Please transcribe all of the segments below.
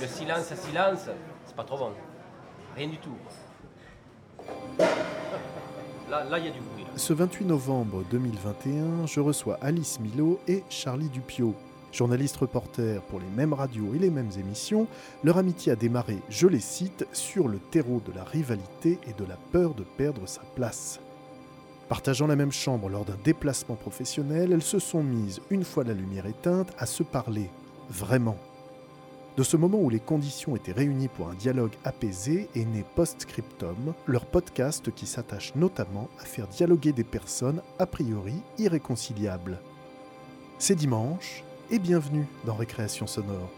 Le silence silence, c'est pas trop bon. Rien du tout. Là, il y a du bruit. Ce 28 novembre 2021, je reçois Alice Milo et Charlie Dupio. Journalistes reporters pour les mêmes radios et les mêmes émissions, leur amitié a démarré, je les cite, sur le terreau de la rivalité et de la peur de perdre sa place. Partageant la même chambre lors d'un déplacement professionnel, elles se sont mises, une fois la lumière éteinte, à se parler, vraiment. De ce moment où les conditions étaient réunies pour un dialogue apaisé est né Postscriptum, leur podcast qui s'attache notamment à faire dialoguer des personnes a priori irréconciliables. C'est dimanche et bienvenue dans Récréation sonore.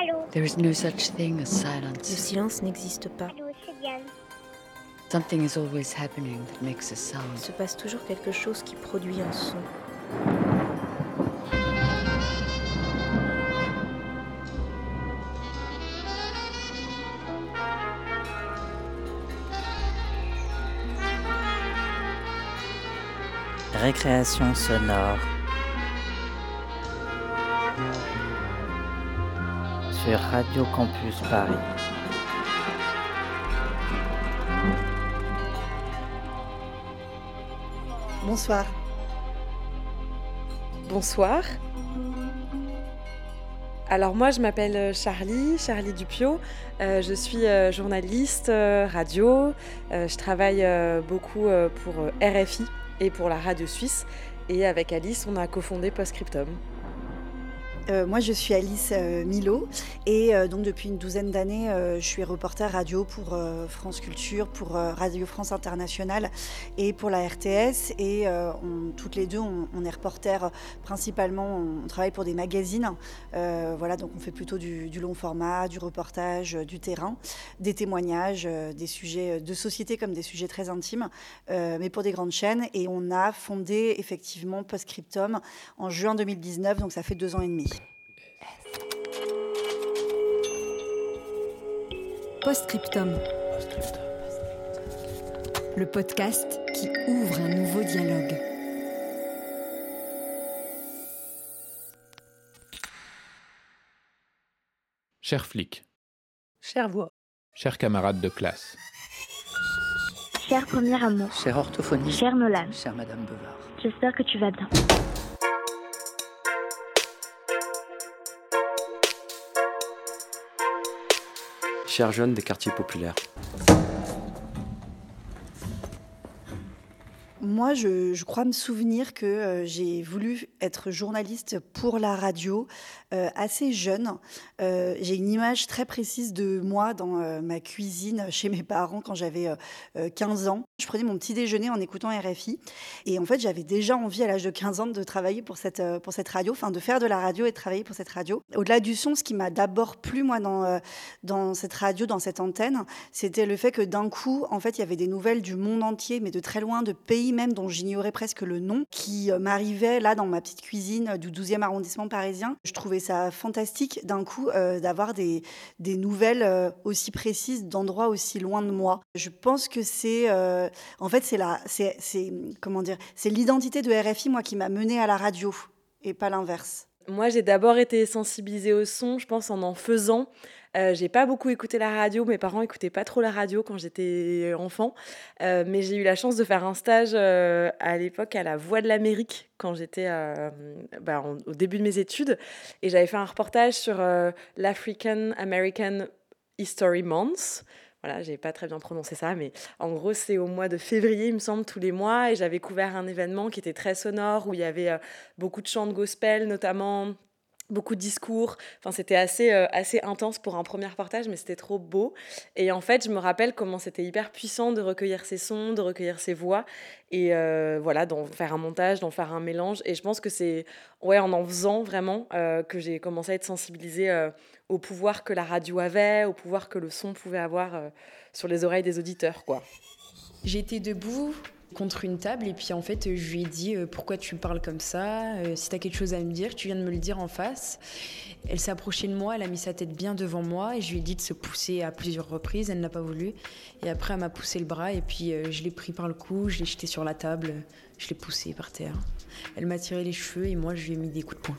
Allô There is no such thing as Le silence. silence n'existe pas. Allô. Something is always happening that makes a Il sound. se passe toujours quelque chose qui produit un son. Récréation sonore. Sur Radio Campus Paris. Bonsoir. Bonsoir. Alors moi je m'appelle euh, Charlie, Charlie Dupio. Euh, je suis euh, journaliste radio. Je travaille beaucoup pour RFI et pour la radio suisse. Et avec Alice on a cofondé Postscriptum. Euh, moi, je suis Alice euh, Milo et euh, donc depuis une douzaine d'années, euh, je suis reporter radio pour euh, France Culture, pour Radio France Internationale et pour la RTS. Et on- toutes les deux, on, on est reporter principalement, on travaille pour des magazines. Voilà, donc on fait plutôt du, du long format, du reportage, du terrain, des témoignages, des sujets de société comme des sujets très intimes, mais pour des grandes chaînes. Et on a fondé effectivement Postscriptum en juin 2019, donc ça fait deux ans et demi. Postscriptum. Le podcast qui ouvre un nouveau dialogue. Cher flic, Chère voix. chers camarades de classe, Cher premier amour. Cher orthophonie. Cher Nolan. Cher Madame Bevard. J'espère que tu vas bien. Chers jeunes des quartiers populaires. Moi, je, crois me souvenir que euh, j'ai voulu être journaliste pour la radio euh, assez jeune. Euh, j'ai une image très précise de moi dans ma cuisine chez mes parents quand j'avais euh, euh, 15 ans. Je prenais mon petit déjeuner en écoutant RFI. Et en fait, j'avais déjà envie à l'âge de 15 ans de travailler pour cette, pour cette radio, enfin de faire de la radio et de travailler pour cette radio. Au-delà du son, ce qui m'a d'abord plu, moi, dans, dans cette radio, dans cette antenne, c'était le fait que d'un coup, en fait, il y avait des nouvelles du monde entier, mais de très loin, de pays même dont j'ignorais presque le nom, qui euh, m'arrivaient là dans ma petite cuisine euh, du 12e arrondissement parisien. Je trouvais ça fantastique d'un coup euh, d'avoir des, des nouvelles aussi précises d'endroits aussi loin de moi. Je pense que c'est, en fait, c'est la, c'est comment dire, c'est l'identité de RFI moi qui m'a menée à la radio et pas l'inverse. Moi, j'ai d'abord été sensibilisée au son, je pense, en en faisant. Euh, j'ai pas beaucoup écouté la radio, mes parents écoutaient pas trop la radio quand j'étais enfant, Euh, mais j'ai eu la chance de faire un stage euh, à l'époque à la Voix de l'Amérique quand j'étais bah, au début de mes études, et j'avais fait un reportage sur l'African American History Month. Voilà, j'ai pas très bien prononcé ça, mais en gros, c'est au mois de février, il me semble, tous les mois, et j'avais couvert un événement qui était très sonore, où il y avait beaucoup de chants de gospel, notamment beaucoup de discours. Enfin, c'était assez, euh, assez intense pour un premier reportage, mais c'était trop beau. Et en fait, je me rappelle comment c'était hyper puissant de recueillir ces sons, de recueillir ces voix, et euh, voilà, d'en faire un montage, d'en faire un mélange. Et je pense que c'est ouais, en en faisant vraiment euh, que j'ai commencé à être sensibilisée au pouvoir que la radio avait, au pouvoir que le son pouvait avoir sur les oreilles des auditeurs, quoi. J'étais debout contre une table et puis en fait je lui ai dit euh, pourquoi tu parles comme ça Euh, si t'as quelque chose à me dire tu viens de me le dire en face. Elle s'est approchée de moi elle a mis sa tête bien devant moi et je lui ai dit de se pousser à plusieurs reprises elle n'a pas voulu. Et après elle m'a poussé le bras et puis euh, je l'ai pris par le cou je l'ai jeté sur la table je l'ai poussé par terre. Elle m'a tiré les cheveux et moi je lui ai mis des coups de poing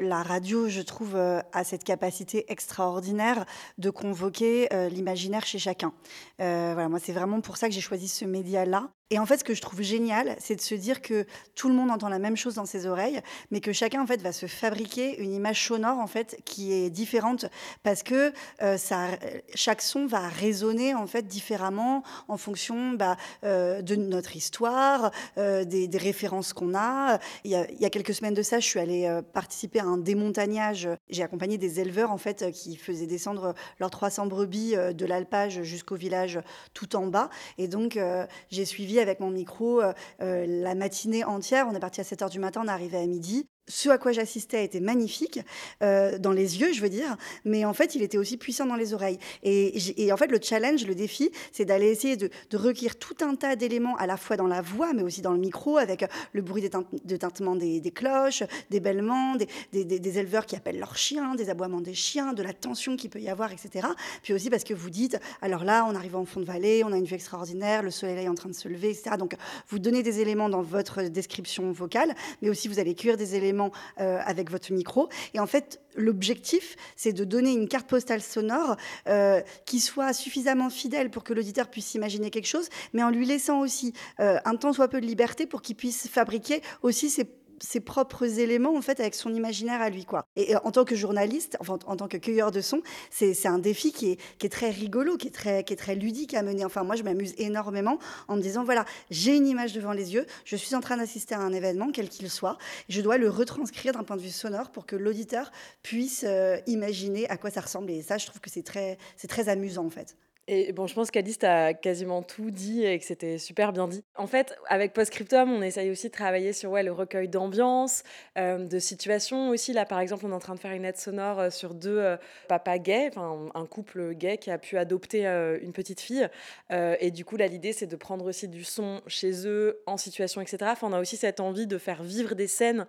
La radio, je trouve, euh, a cette capacité extraordinaire de convoquer euh, l'imaginaire chez chacun. Euh, voilà, moi, c'est vraiment pour ça que j'ai choisi ce média-là. Et en fait, ce que je trouve génial, c'est de se dire que tout le monde entend la même chose dans ses oreilles, mais que chacun en fait va se fabriquer une image sonore en fait qui est différente parce que ça, chaque son va résonner en fait différemment en fonction bah, de notre histoire, des, des, références qu'on a. Il y, a. il y, a. quelques semaines de ça, je suis allée participer à un démontagnage. J'ai accompagné des éleveurs en fait qui faisaient descendre leurs 300 brebis euh, de l'alpage jusqu'au village tout en bas. Et donc euh, j'ai suivi avec mon micro euh, la matinée entière. On est parti à 7 h du matin, on est arrivé à midi ce à quoi j'assistais était magnifique, euh, dans les yeux, je veux dire, mais en fait, il était aussi puissant dans les oreilles. Et, en fait, le challenge, le défi, c'est d'aller essayer de, recueillir tout un tas d'éléments, à la fois dans la voix, mais aussi dans le micro, avec le bruit de tintement des, cloches, des bêlements, des, des, éleveurs qui appellent leurs chiens, des aboiements des chiens, de la tension qu'il peut y avoir, etc. Puis aussi parce que vous dites, alors là, on arrive en fond de vallée, on a une vue extraordinaire, le soleil est en train de se lever, etc. Donc, vous donnez des éléments dans votre description vocale, mais aussi vous allez cuire des éléments euh, avec votre micro. Et en fait, l'objectif, c'est de donner une carte postale sonore euh, qui soit suffisamment fidèle pour que l'auditeur puisse imaginer quelque chose, mais en lui laissant aussi euh, un temps soit peu de liberté pour qu'il puisse fabriquer aussi ses ses propres éléments en fait avec son imaginaire à lui quoi. Et, en tant que journaliste, en tant que cueilleur de sons, c'est un défi qui est, qui est, très rigolo, qui est très, qui est très ludique à mener. Enfin moi je m'amuse énormément en me disant voilà j'ai une image devant les yeux, je suis en train d'assister à un événement quel qu'il soit, je dois le retranscrire d'un point de vue sonore pour que l'auditeur puisse euh, imaginer à quoi ça ressemble. Et ça je trouve que c'est très, c'est très amusant en fait. Et bon, je pense qu'Alice a quasiment tout dit et que c'était super bien dit. En fait, avec Postscriptum, on essaye aussi de travailler sur le recueil d'ambiance, euh, de situations aussi. Là, par exemple, on est en train de faire une aide sonore euh, sur deux euh, papas gays, enfin un couple gay qui a pu adopter une petite fille. et du coup, là, l'idée, c'est de prendre aussi du son chez eux, en situation, etc. Enfin, on a aussi cette envie de faire vivre des scènes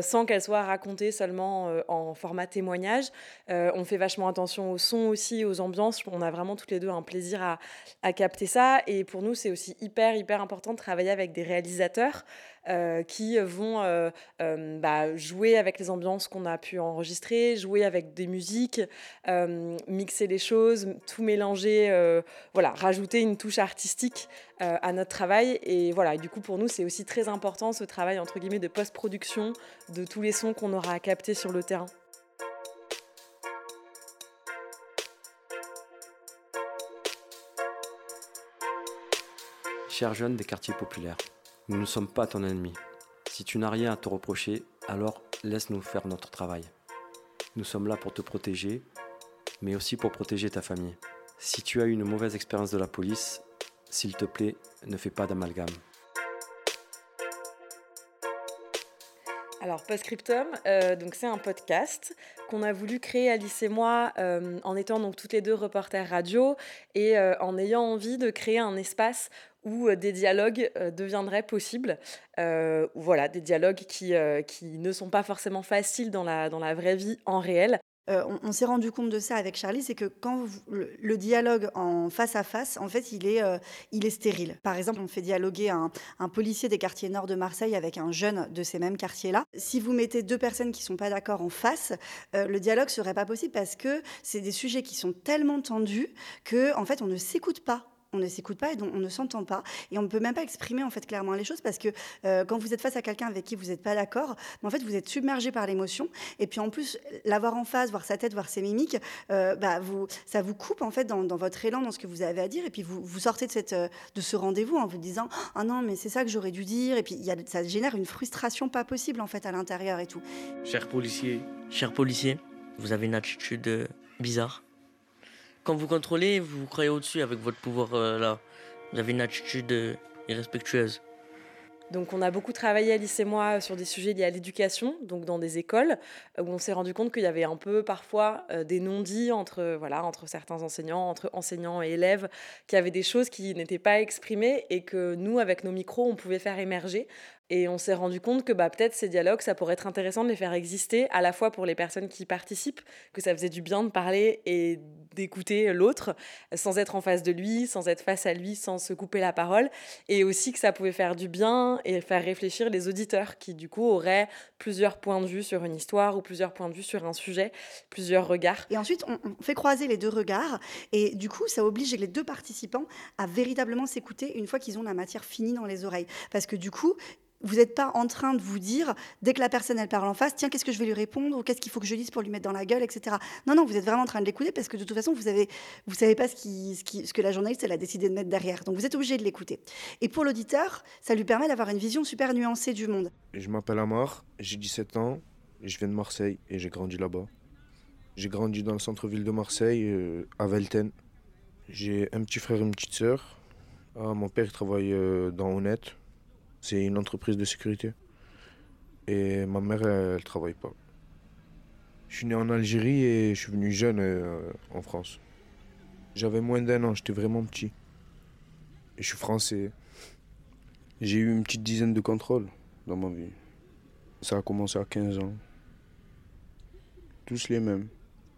sans qu'elles soient racontées seulement en format témoignage. on fait vachement attention au son aussi, aux ambiances. On a vraiment toutes les deux un plaisir à, capter ça. Et pour nous, c'est aussi hyper, hyper important de travailler avec des réalisateurs euh, qui vont euh, euh, bah, jouer avec les ambiances qu'on a pu enregistrer, jouer avec des musiques, mixer les choses, tout mélanger, voilà, rajouter une touche artistique à notre travail. Et voilà, du coup, pour nous, c'est aussi très important ce travail, entre guillemets, de post-production de tous les sons qu'on aura à capter sur le terrain. Chers jeunes des quartiers populaires, nous ne sommes pas ton ennemi. Si tu n'as rien à te reprocher, alors laisse-nous faire notre travail. Nous sommes là pour te protéger, mais aussi pour protéger ta famille. Si tu as eu une mauvaise expérience de la police, s'il te plaît, ne fais pas d'amalgame. Alors, Postscriptum, euh, c'est un podcast qu'on a voulu créer Alice et moi euh, en étant donc toutes les deux reporters radio et euh, en ayant envie de créer un espace où euh, des dialogues euh, deviendraient possibles. Euh, voilà, des dialogues qui, qui ne sont pas forcément faciles dans la, dans la vraie vie, en réel. on, s'est rendu compte de ça avec Charlie, c'est que quand le, dialogue en face à face, en fait, il est, il est stérile. Par exemple, on fait dialoguer un, un, policier des quartiers nord de Marseille avec un jeune de ces mêmes quartiers-là. Si vous mettez deux personnes qui sont pas d'accord en face, le dialogue serait pas possible parce que c'est des sujets qui sont tellement tendus que, en fait, on ne s'écoute pas on ne s'écoute pas et donc on ne s'entend pas. Et on ne peut même pas exprimer en fait clairement les choses parce que euh, quand vous êtes face à quelqu'un avec qui vous n'êtes pas d'accord, en fait vous êtes submergé par l'émotion. Et puis en plus, l'avoir en face, voir sa tête, voir ses mimiques, euh, bah, vous, ça vous coupe en fait dans, votre élan, dans ce que vous avez à dire. Et puis vous, vous sortez de, cette, euh, de ce rendez-vous en vous disant Ah non, mais c'est ça que j'aurais dû dire. Et puis y a, ça génère une frustration pas possible en fait à l'intérieur et tout. Cher policier, cher policier, vous avez une attitude bizarre? Quand vous contrôlez, vous vous croyez au-dessus avec votre pouvoir euh, là. Vous avez une attitude euh, irrespectueuse. Donc on a beaucoup travaillé, Alice et moi, sur des sujets liés à l'éducation, donc dans des écoles, où on s'est rendu compte qu'il y avait un peu parfois euh, des non-dits entre, voilà, entre certains enseignants, entre enseignants et élèves, qui avaient des choses qui n'étaient pas exprimées et que nous, avec nos micros, on pouvait faire émerger. Et on s'est rendu compte que bah, peut-être ces dialogues, ça pourrait être intéressant de les faire exister, à la fois pour les personnes qui participent, que ça faisait du bien de parler et d'écouter l'autre sans être en face de lui, sans être face à lui, sans se couper la parole. Et aussi que ça pouvait faire du bien et faire réfléchir les auditeurs qui, du coup, auraient plusieurs points de vue sur une histoire ou plusieurs points de vue sur un sujet, plusieurs regards. Et ensuite, on, fait croiser les deux regards. Et du coup, ça oblige les deux participants à véritablement s'écouter une fois qu'ils ont la matière finie dans les oreilles. Parce que du coup, vous n'êtes pas en train de vous dire, dès que la personne elle parle en face, tiens, qu'est-ce que je vais lui répondre ou qu'est-ce qu'il faut que je dise pour lui mettre dans la gueule, etc. Non, non, vous êtes vraiment en train de l'écouter parce que de toute façon, vous avez, vous savez pas ce, que la journaliste elle a décidé de mettre derrière. Donc vous êtes obligé de l'écouter. Et pour l'auditeur, ça lui permet d'avoir une vision super nuancée du monde. Je m'appelle Amar, j'ai 17 ans, je viens de Marseille et j'ai grandi là-bas. J'ai grandi dans le centre-ville de Marseille, euh, à Velten. J'ai un petit frère et une petite sœur. Ah, mon père il travaille euh, dans Honnête. C'est une entreprise de sécurité. Et ma mère, elle, elle travaille pas. Je suis né en Algérie et je suis venu jeune euh, en France. J'avais moins d'un an, j'étais vraiment petit. Et je suis français. J'ai eu une petite dizaine de contrôles dans ma vie. Ça a commencé à 15 ans. Tous les mêmes.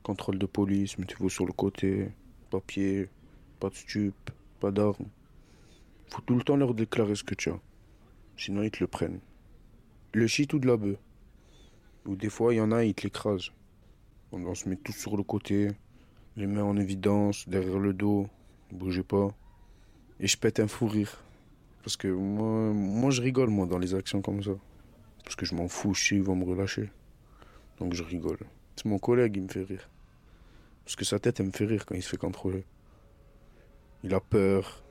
Contrôle de police, mettez-vous sur le côté, papier, pas de stup, pas d'armes. Faut tout le temps leur déclarer ce que tu as. Sinon, ils te le prennent. Le shit ou de la bœuf. Ou des fois, il y en a, ils te l'écrasent. On, se met tous sur le côté, les mains en évidence, derrière le dos, bougez pas. Et je pète un fou rire. Parce que moi, moi, je rigole, moi, dans les actions comme ça. Parce que je m'en fous, je sais, ils vont me relâcher. Donc je rigole. C'est mon collègue, il me fait rire. Parce que sa tête, elle me fait rire quand il se fait contrôler. Il a peur.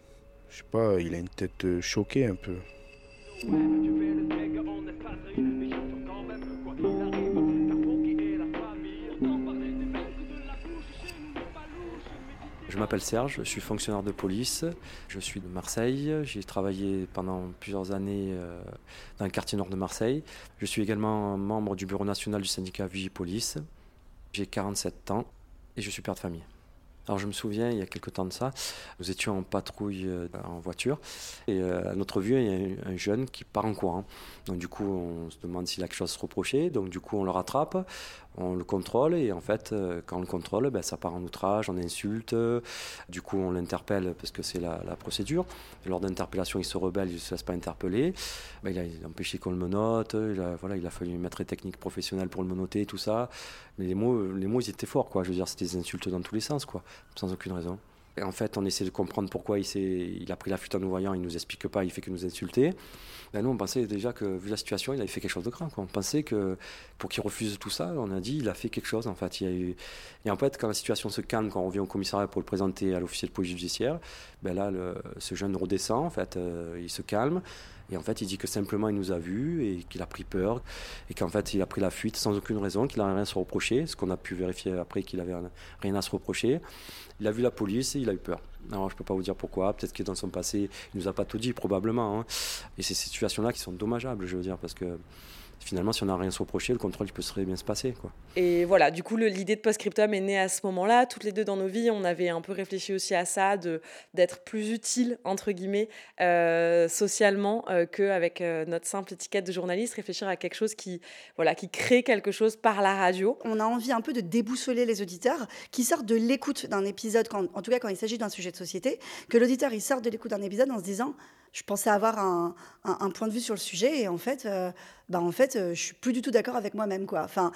Je sais pas, il a une tête choquée un peu. Je m'appelle Serge, je suis fonctionnaire de police, je suis de Marseille, j'ai travaillé pendant plusieurs années dans le quartier nord de Marseille. Je suis également membre du bureau national du syndicat Vigipolice. J'ai 47 ans et je suis père de famille. Alors je me souviens, il y a quelques temps de ça, nous étions en patrouille en voiture et à notre vue, il y a un jeune qui part en courant. Donc du coup, on se demande s'il a quelque chose à se reprocher. Donc du coup, on le rattrape, on le contrôle et en fait, quand on le contrôle, ben, ça part en outrage, on insulte. Du coup, on l'interpelle parce que c'est la, procédure. Et lors d'interpellation, il se rebelle, il ne se laisse pas interpeller. Ben, il, a, a, empêché qu'on le menote. Il a, fallu mettre des techniques professionnelles pour le menoter, tout ça. Mais les mots, les mots, ils étaient forts, quoi. C'était des insultes dans tous les sens, quoi, sans aucune raison. En fait, on essaie de comprendre pourquoi il, il a pris la fuite en nous voyant, il nous explique pas, il fait que nous insulter. Ben nous, on pensait déjà que, vu la situation, il avait fait quelque chose de grand. On pensait que pour qu'il refuse tout ça, on a dit il a fait quelque chose. En fait, il y a eu... Et en fait, quand la situation se calme, quand on revient au commissariat pour le présenter à l'officier de police judiciaire, ben là, ce jeune redescend, en fait, euh, il se calme. Et en fait, il dit que simplement il nous a vus et qu'il a pris peur et qu'en fait il a pris la fuite sans aucune raison, qu'il n'a rien à se reprocher, ce qu'on a pu vérifier après qu'il avait rien à se reprocher. Il a vu la police et il a eu peur. Alors je peux pas vous dire pourquoi, peut-être que dans son passé il nous a pas tout dit, probablement. Hein. Et ces situations-là qui sont dommageables, je veux dire, parce que finalement, si on n'a rien à se reprocher, le contrôle il peut très bien se passer. Quoi. Et voilà, du coup, l'idée de Postscriptum est née à ce moment-là. Toutes les deux dans nos vies, on avait un peu réfléchi aussi à ça, d'être plus utile, entre guillemets, euh, socialement, euh, qu'avec euh, notre simple étiquette de journaliste, réfléchir à quelque chose qui, voilà, qui crée quelque chose par la radio. On a envie un peu de déboussoler les auditeurs qui sortent de l'écoute d'un épisode, quand, en tout cas quand il s'agit d'un sujet de société, que l'auditeur il sorte de l'écoute d'un épisode en se disant je pensais avoir un, point de vue sur le sujet et en fait, euh, bah en fait, euh, je suis plus du tout d'accord avec moi-même, quoi. Enfin,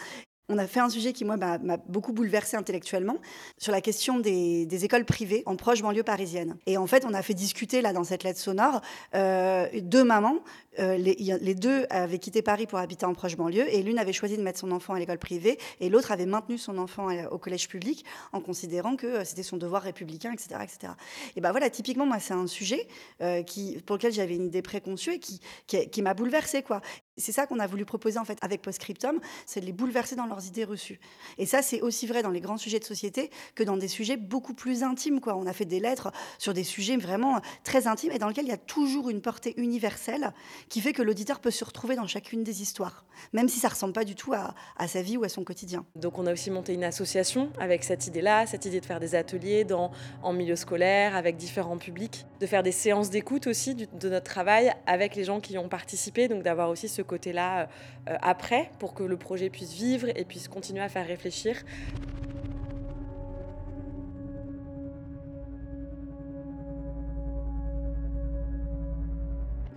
on a fait un sujet qui, m'a beaucoup bouleversé intellectuellement sur la question des, des, écoles privées en proche banlieue parisienne. Et en fait, on a fait discuter, là, dans cette lettre sonore, euh, deux mamans. Euh, les, deux avaient quitté Paris pour habiter en proche banlieue et l'une avait choisi de mettre son enfant à l'école privée et l'autre avait maintenu son enfant au collège public en considérant que c'était son devoir républicain, etc. etc. Et ben voilà, typiquement, moi, c'est un sujet euh, pour lequel j'avais une idée préconçue et qui m'a bouleversée, quoi. C'est ça qu'on a voulu proposer en fait avec Postscriptum, c'est de les bouleverser dans leurs idées reçues. Et ça, c'est aussi vrai dans les grands sujets de société que dans des sujets beaucoup plus intimes. Quoi. On a fait des lettres sur des sujets vraiment très intimes et dans lesquels il y a toujours une portée universelle qui fait que l'auditeur peut se retrouver dans chacune des histoires, même si ça ressemble pas du tout à, sa vie ou à son quotidien. Donc on a aussi monté une association avec cette idée-là, cette idée de faire des ateliers dans, en milieu scolaire avec différents publics, de faire des séances d'écoute aussi de notre travail avec les gens qui y ont participé, donc d'avoir aussi ce côté-là euh, après pour que le projet puisse vivre et puisse continuer à faire réfléchir.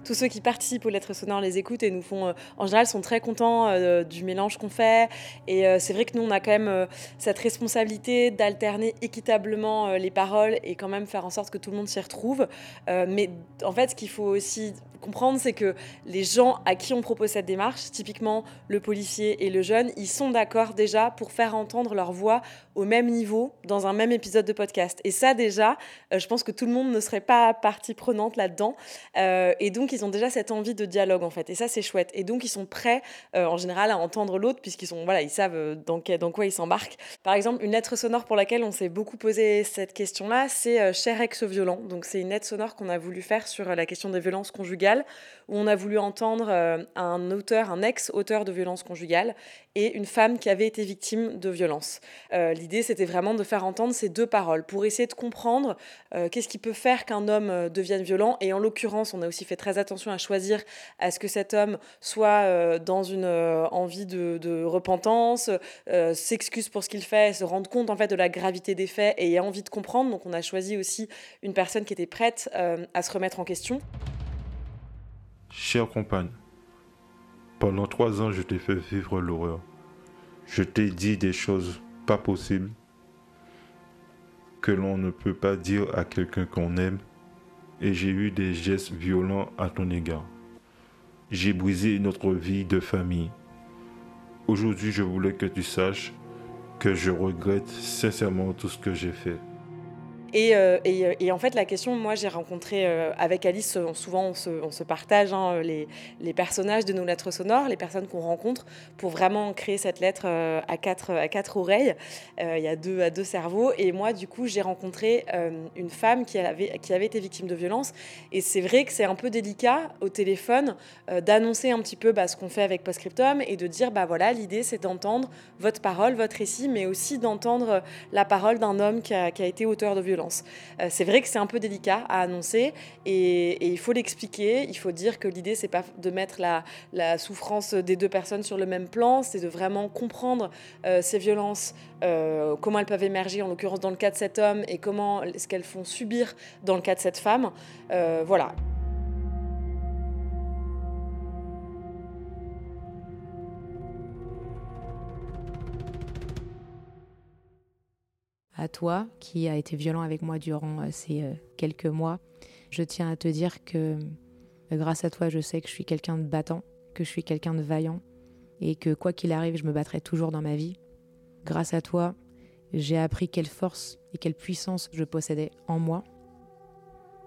Tous ceux qui participent aux lettres sonores les écoutent et nous font, en général, sont très contents du mélange qu'on fait. Et c'est vrai que nous, on a quand même cette responsabilité d'alterner équitablement les paroles et quand même faire en sorte que tout le monde s'y retrouve. mais en fait, ce qu'il faut aussi comprendre, c'est que les gens à qui on propose cette démarche, typiquement le policier et le jeune, ils sont d'accord déjà pour faire entendre leur voix au même niveau dans un même épisode de podcast. Et ça déjà, euh, je pense que tout le monde ne serait pas partie prenante là-dedans. Euh, et donc ils ont déjà cette envie de dialogue en fait. Et ça c'est chouette. Et donc ils sont prêts euh, en général à entendre l'autre puisqu'ils sont voilà ils savent dans, dans quoi ils s'embarquent. Par exemple une lettre sonore pour laquelle on s'est beaucoup posé cette question-là, c'est cher ex violent. Donc c'est une lettre sonore qu'on a voulu faire sur la question des violences conjugales où on a voulu entendre un auteur, un ex-auteur de violences conjugales et une femme qui avait été victime de violences. L'idée, c'était vraiment de faire entendre ces deux paroles pour essayer de comprendre euh, qu'est-ce qui peut faire qu'un homme euh, devienne violent. Et en l'occurrence, on a aussi fait très attention à choisir à ce que cet homme soit euh, dans une envie de, repentance, s'excuse pour ce qu'il fait, se rende compte en fait de la gravité des faits et ait envie de comprendre. Donc, on a choisi aussi une personne qui était prête à se remettre en question. Chère compagne, pendant trois ans, je t'ai fait vivre l'horreur. Je t'ai dit des choses pas possible que l'on ne peut pas dire à quelqu'un qu'on aime et j'ai eu des gestes violents à ton égard. J'ai brisé notre vie de famille. Aujourd'hui, je voulais que tu saches que je regrette sincèrement tout ce que j'ai fait. Et, euh, euh, et, en fait, la question, moi, j'ai rencontré euh, avec Alice, souvent on se, partage hein, les, personnages de nos lettres sonores, les personnes qu'on rencontre, pour vraiment créer cette lettre à, quatre, oreilles. Il y a deux, à deux cerveaux. Et moi, du coup, j'ai rencontré une femme qui avait, été victime de violence. Et c'est vrai que c'est un peu délicat au téléphone d'annoncer un petit peu bah, ce qu'on fait avec Postscriptum et de dire, bah voilà, l'idée, c'est d'entendre votre parole, votre récit, mais aussi d'entendre la parole d'un homme qui a été auteur de violence. Euh, c'est vrai que c'est un peu délicat à annoncer et, il faut l'expliquer. Il faut dire que l'idée, c'est pas de mettre la, souffrance des deux personnes sur le même plan, c'est de vraiment comprendre euh, ces violences, euh, comment elles peuvent émerger, en l'occurrence dans le cas de cet homme, et comment ce qu'elles font subir dans le cas de cette femme. voilà. À toi qui a été violent avec moi durant euh, ces euh, quelques mois. Je tiens à te dire que euh, grâce à toi, je sais que je suis quelqu'un de battant, que je suis quelqu'un de vaillant et que quoi qu'il arrive, je me battrai toujours dans ma vie. Grâce à toi, j'ai appris quelle force et quelle puissance je possédais en moi.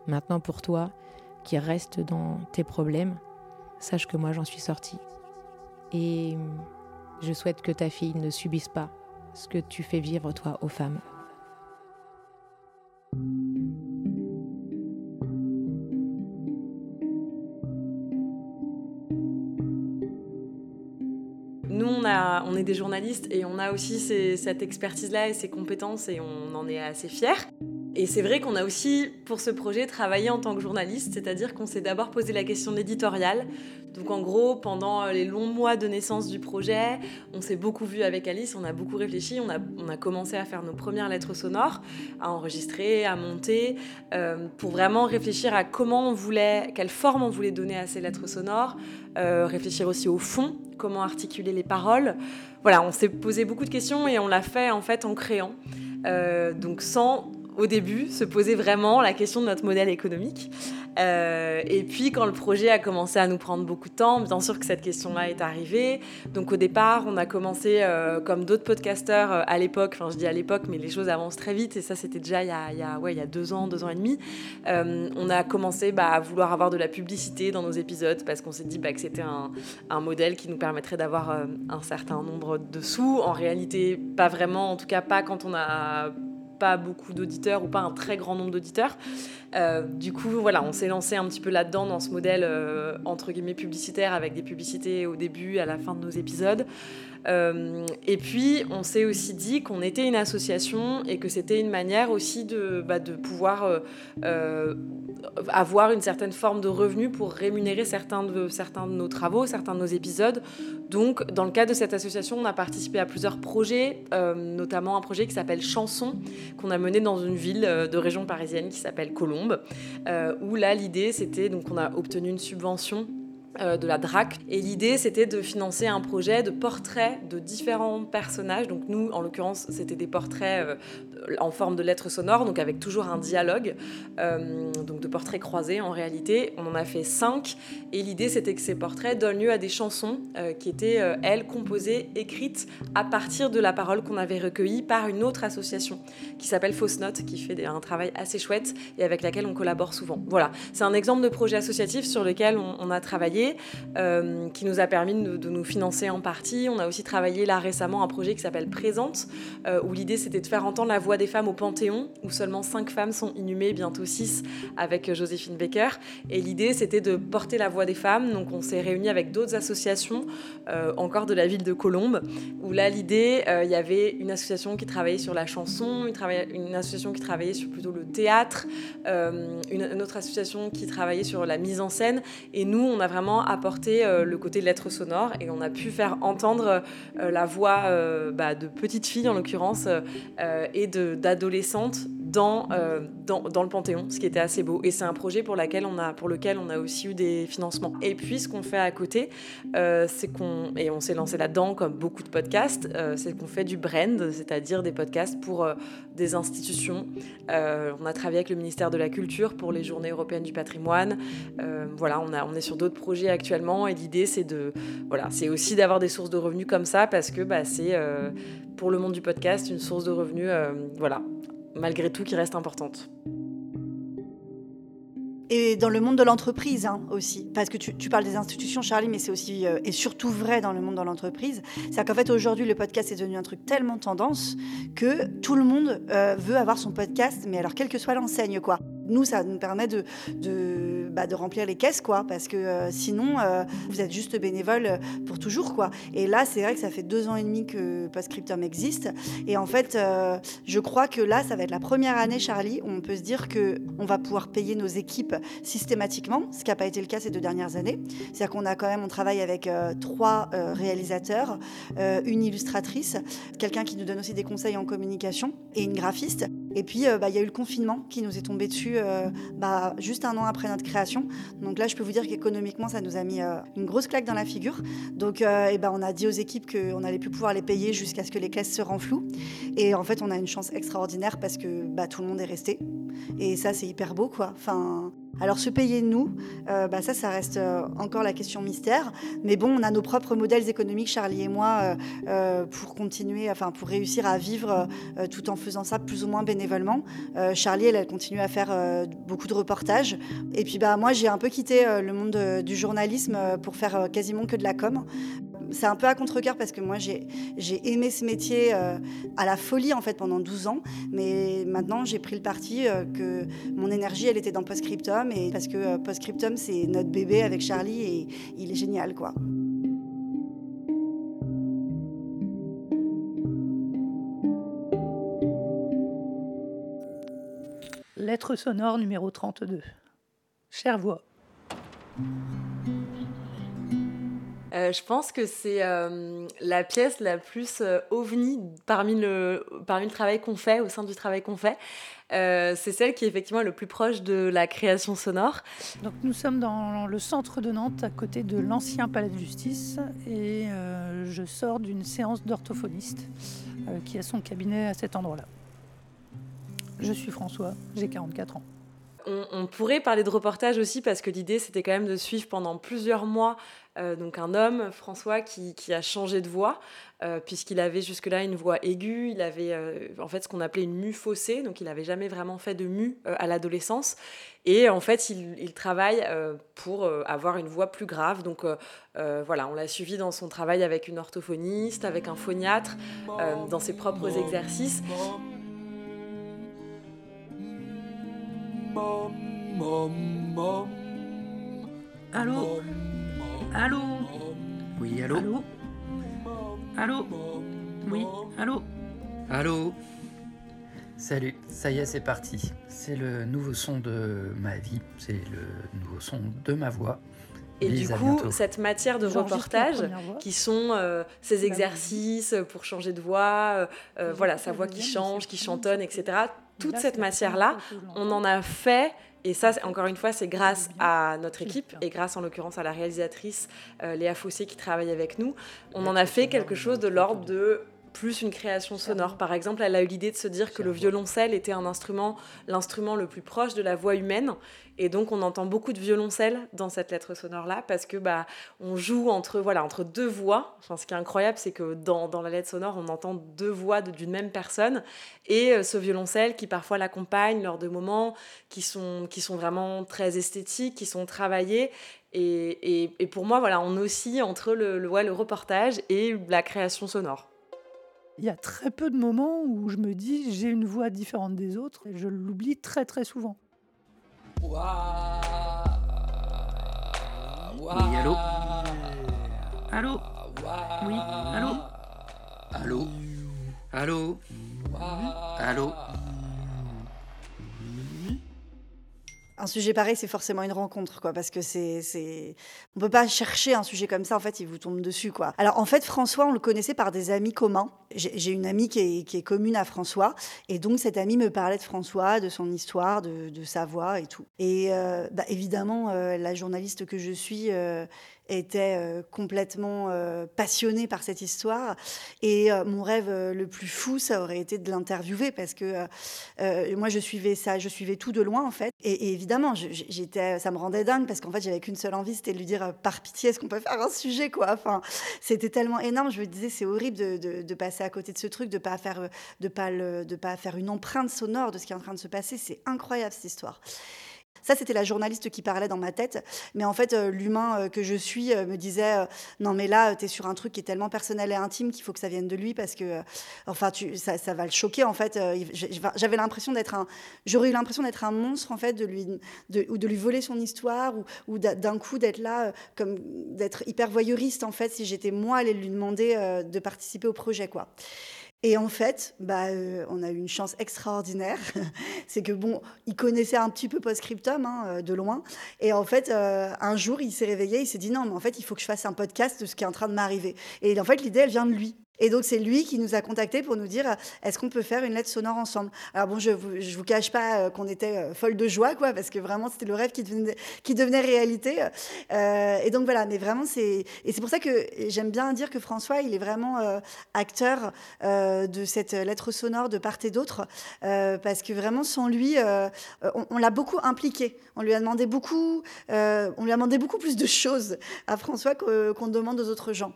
Maintenant pour toi, qui reste dans tes problèmes, sache que moi j'en suis sortie. Et je souhaite que ta fille ne subisse pas ce que tu fais vivre toi aux femmes. Nous, on, est des journalistes et on a aussi cette expertise-là et ces compétences et on en est assez fiers. Et c'est vrai qu'on a aussi, pour ce projet, travaillé en tant que journaliste, c'est-à-dire qu'on s'est d'abord posé la question de l'éditorial. Donc en gros, pendant les longs mois de naissance du projet, on s'est beaucoup vu avec Alice, on a beaucoup réfléchi, on a, on a commencé à faire nos premières lettres sonores, à enregistrer, à monter, euh, pour vraiment réfléchir à comment on voulait, quelle forme on voulait donner à ces lettres sonores, euh, réfléchir aussi au fond, comment articuler les paroles. Voilà, on s'est posé beaucoup de questions et on l'a fait en fait en créant. Euh, donc sans au début, se poser vraiment la question de notre modèle économique. Euh, et puis, quand le projet a commencé à nous prendre beaucoup de temps, bien sûr que cette question-là est arrivée. Donc, au départ, on a commencé, euh, comme d'autres podcasteurs euh, à l'époque, enfin, je dis à l'époque, mais les choses avancent très vite, et ça, c'était déjà il y, a, ouais, il y a deux ans, deux ans et demi. on a commencé bah, à vouloir avoir de la publicité dans nos épisodes parce qu'on s'est dit bah, que c'était un, modèle qui nous permettrait d'avoir un certain nombre de sous. En réalité, pas vraiment, en tout cas pas quand on a pas beaucoup d'auditeurs ou pas un très grand nombre d'auditeurs. Euh, du coup, voilà, on s'est lancé un petit peu là-dedans dans ce modèle euh, entre guillemets publicitaire avec des publicités au début, à la fin de nos épisodes. Euh, et puis, on s'est aussi dit qu'on était une association et que c'était une manière aussi de, bah, pouvoir euh, euh, avoir une certaine forme de revenu pour rémunérer certains de, certains de nos travaux, certains de nos épisodes. Donc, dans le cadre de cette association, on a participé à plusieurs projets, notamment un projet qui s'appelle Chanson, qu'on a mené dans une ville de région parisienne qui s'appelle Colombes, où là l'idée c'était donc on a obtenu une subvention euh, de la DRAC. Et l'idée, c'était de financer un projet de portraits de différents personnages. Donc nous, en l'occurrence, c'était des portraits euh, en forme de lettres sonores, donc avec toujours un dialogue, euh, donc de portraits croisés en réalité. On en a fait cinq. Et l'idée, c'était que ces portraits donnent lieu à des chansons qui étaient, elles, composées, écrites à partir de la parole qu'on avait recueillie par une autre association qui s'appelle Fausse Note, qui fait un travail assez chouette et avec laquelle on collabore souvent. Voilà, c'est un exemple de projet associatif sur lequel on a travaillé euh, qui nous a permis de, nous financer en partie. On a aussi travaillé là récemment un projet qui s'appelle Présente, euh, où l'idée c'était de faire entendre la voix des femmes au Panthéon, où seulement cinq femmes sont inhumées, bientôt six, avec Joséphine Baker. Et l'idée c'était de porter la voix des femmes. Donc on s'est réunis avec d'autres associations, euh, encore de la ville de Colombes, où là l'idée, il y avait une association qui travaillait sur la chanson, une, association qui travaillait sur plutôt le théâtre, une autre association qui travaillait sur la mise en scène. Et nous, on a vraiment apporter euh, le côté lettres sonores et on a pu faire entendre euh, la voix euh, bah, de petites filles en l'occurrence et d'adolescentes dans, dans, le Panthéon, ce qui était assez beau. Et c'est un projet pour, on a, pour lequel on a aussi eu des financements. Et puis ce qu'on fait à côté, c'est qu'on, et on s'est lancé là-dedans comme beaucoup de podcasts, c'est qu'on fait du brand, c'est-à-dire des podcasts pour des institutions. on a travaillé avec le ministère de la Culture pour les Journées européennes du patrimoine. voilà, on, a, on est sur d'autres projets actuellement et l'idée c'est de voilà c'est aussi d'avoir des sources de revenus comme ça parce que bah, c'est euh, pour le monde du podcast une source de revenus euh, voilà malgré tout qui reste importante. Et dans le monde de l'entreprise hein, aussi, parce que tu, parles des institutions, Charlie, mais c'est aussi euh, et surtout vrai dans le monde de l'entreprise. C'est qu'en fait aujourd'hui le podcast est devenu un truc tellement tendance que tout le monde veut avoir son podcast, mais alors quelle que soit l'enseigne quoi nous, ça nous permet bah, de remplir les caisses, quoi, parce que euh, sinon, euh, vous êtes juste bénévole pour toujours, quoi. Et là, c'est vrai que ça fait deux ans et demi que Postscriptum existe. Et en fait, euh, je crois que là, ça va être la première année, Charlie, où on peut se dire qu'on va pouvoir payer nos équipes systématiquement, ce qui n'a pas été le cas ces deux dernières années. C'est-à-dire qu'on a quand même, on travaille avec trois réalisateurs, une illustratrice, quelqu'un qui nous donne aussi des conseils en communication et une graphiste. Et puis, bah, il y a eu le confinement qui nous est tombé dessus euh, bah, juste un an après notre création. Donc là, je peux vous dire qu'économiquement, ça nous a mis euh, une grosse claque dans la figure. Donc, euh, eh ben, on a dit aux équipes qu'on allait plus pouvoir les payer jusqu'à ce que les caisses se renflouent. Et en fait, on a une chance extraordinaire parce que bah, tout le monde est resté. Et ça, c'est hyper beau, quoi. Enfin, alors se payer nous, euh, bah ça, ça reste euh, encore la question mystère. Mais bon, on a nos propres modèles économiques, Charlie et moi, euh, pour continuer, enfin pour réussir à vivre tout en faisant ça plus ou moins bénévolement. Charlie, elle, continue à faire beaucoup de reportages. Et puis bah moi, j'ai un peu quitté le monde du journalisme pour faire quasiment que de la com c'est un peu à contre-cœur parce que moi, j'ai aimé ce métier euh, à la folie en fait pendant 12 ans. Mais maintenant, j'ai pris le parti euh, que mon énergie, elle était dans Postscriptum. Et parce que euh, c'est notre bébé avec Charlie et il est génial, quoi. Lettre sonore numéro 32. Chère voix. Euh, je pense que c'est euh, la pièce la plus euh, ovni parmi le, parmi le travail qu'on fait, au sein du travail qu'on fait. c'est celle qui est effectivement le plus proche de la création sonore. Donc nous sommes dans le centre de Nantes, à côté de l'ancien palais de justice, et je sors d'une séance d'orthophoniste qui a son cabinet à cet endroit-là. Je suis François, j'ai 44 ans. On, pourrait parler de reportage aussi parce que l'idée c'était quand même de suivre pendant plusieurs mois euh, donc un homme, François, qui, a changé de voix, euh, puisqu'il avait jusque-là une voix aiguë, il avait euh, en fait ce qu'on appelait une mue faussée, donc il n'avait jamais vraiment fait de mue à l'adolescence. Et en fait, il, travaille pour avoir une voix plus grave. Donc voilà, on l'a suivi dans son travail avec une orthophoniste, avec un phoniatre, dans ses propres exercices. Allô? Allô Oui, allô Allô Allô Oui, allô Allô Salut, ça y est, c'est parti. C'est le nouveau son de ma vie, c'est le nouveau son de ma voix. Et Lise, du coup, cette matière de reportage, qui sont euh, ces Bah, exercices pour changer de voix, euh, euh, voilà, sa voix qui change, qui chantonne, etc. Toute cette matière-là, on en a fait. Et ça, c'est- encore une fois, c'est grâce à notre équipe et grâce en l'occurrence à la réalisatrice euh, Léa Fossé qui travaille avec nous. On en a fait quelque chose de l'ordre de plus une création sonore. Par exemple, elle a eu l'idée de se dire que le violoncelle était un instrument, l'instrument le plus proche de la voix humaine. Et donc, on entend beaucoup de violoncelle dans cette lettre sonore-là parce que bah, on joue entre, voilà, entre deux voix. Enfin, ce qui est incroyable, c'est que dans, dans la lettre sonore, on entend deux voix de- d'une même personne et euh, ce violoncelle qui parfois l'accompagne lors de moments qui sont, qui sont vraiment très esthétiques, qui sont travaillés. Et, et- et pour moi, voilà, on oscille entre le, le, ouais, le reportage et la création sonore. Il y a très peu de moments où je me dis j'ai une voix différente des autres et je l'oublie très très souvent. Oui, allô Allô Oui, allô Allô Allô Allô Un sujet pareil, c'est forcément une rencontre, quoi, parce que c'est, c'est, on peut pas chercher un sujet comme ça. En fait, il vous tombe dessus, quoi. Alors, en fait, François, on le connaissait par des amis communs. J'ai, une amie qui est, qui est commune à François, et donc cette amie me parlait de François, de son histoire, de, de sa voix et tout. Et euh, bah, évidemment, euh, la journaliste que je suis. euh, était euh, complètement euh, passionnée par cette histoire. Et euh, mon rêve euh, le plus fou ça aurait été de l'interviewer parce que moi je suivais ça je suivais tout de loin en fait. Et, évidemment j'étais ça me rendait dingue parce qu'en fait j'avais qu'une seule envie c'était de lui dire par pitié est-ce qu'on peut faire un sujet quoi? Enfin c'était tellement énorme je me disais c'est horrible de, de- passer à côté de ce truc de pas pas pas faire une empreinte sonore de ce qui est en train de se passer. C'est incroyable cette histoire ça, c'était la journaliste qui parlait dans ma tête. Mais en fait, euh, l'humain euh, que je suis euh, me disait Non, mais là, tu es sur un truc qui est tellement personnel et intime qu'il faut que ça vienne de lui parce que, enfin, ça, va le choquer, en fait. J'avais l'impression d'être un. J'aurais eu l'impression d'être un monstre, en fait, de lui, ou de lui voler son histoire, ou, d'un coup d'être là, comme d'être hyper voyeuriste, en fait, si j'étais moi allée lui demander de participer au projet, quoi. Et en fait, bah, euh, on a eu une chance extraordinaire. c'est que bon, il connaissait un petit peu Postscriptum hein, euh, de loin. Et en fait, euh, un jour, il s'est réveillé, il s'est dit non, mais en fait, il faut que je fasse un podcast de ce qui est en train de m'arriver. Et en fait, l'idée, elle vient de lui. Et donc, c'est lui qui nous a contactés pour nous dire euh, est-ce qu'on peut faire une lettre sonore ensemble? Alors, bon, je je vous cache pas euh, qu'on était euh, folle de joie, quoi, parce que vraiment, c'était le rêve qui devenait, réalité. Et donc, voilà, mais vraiment, c'est. Et c'est pour ça que j'aime bien dire que François, il est vraiment acteur de cette lettre sonore de part et d'autre, parce que vraiment, sans lui, on, on l'a beaucoup impliqué. On lui a demandé beaucoup, on lui a demandé beaucoup plus de choses à François qu'on demande aux autres gens.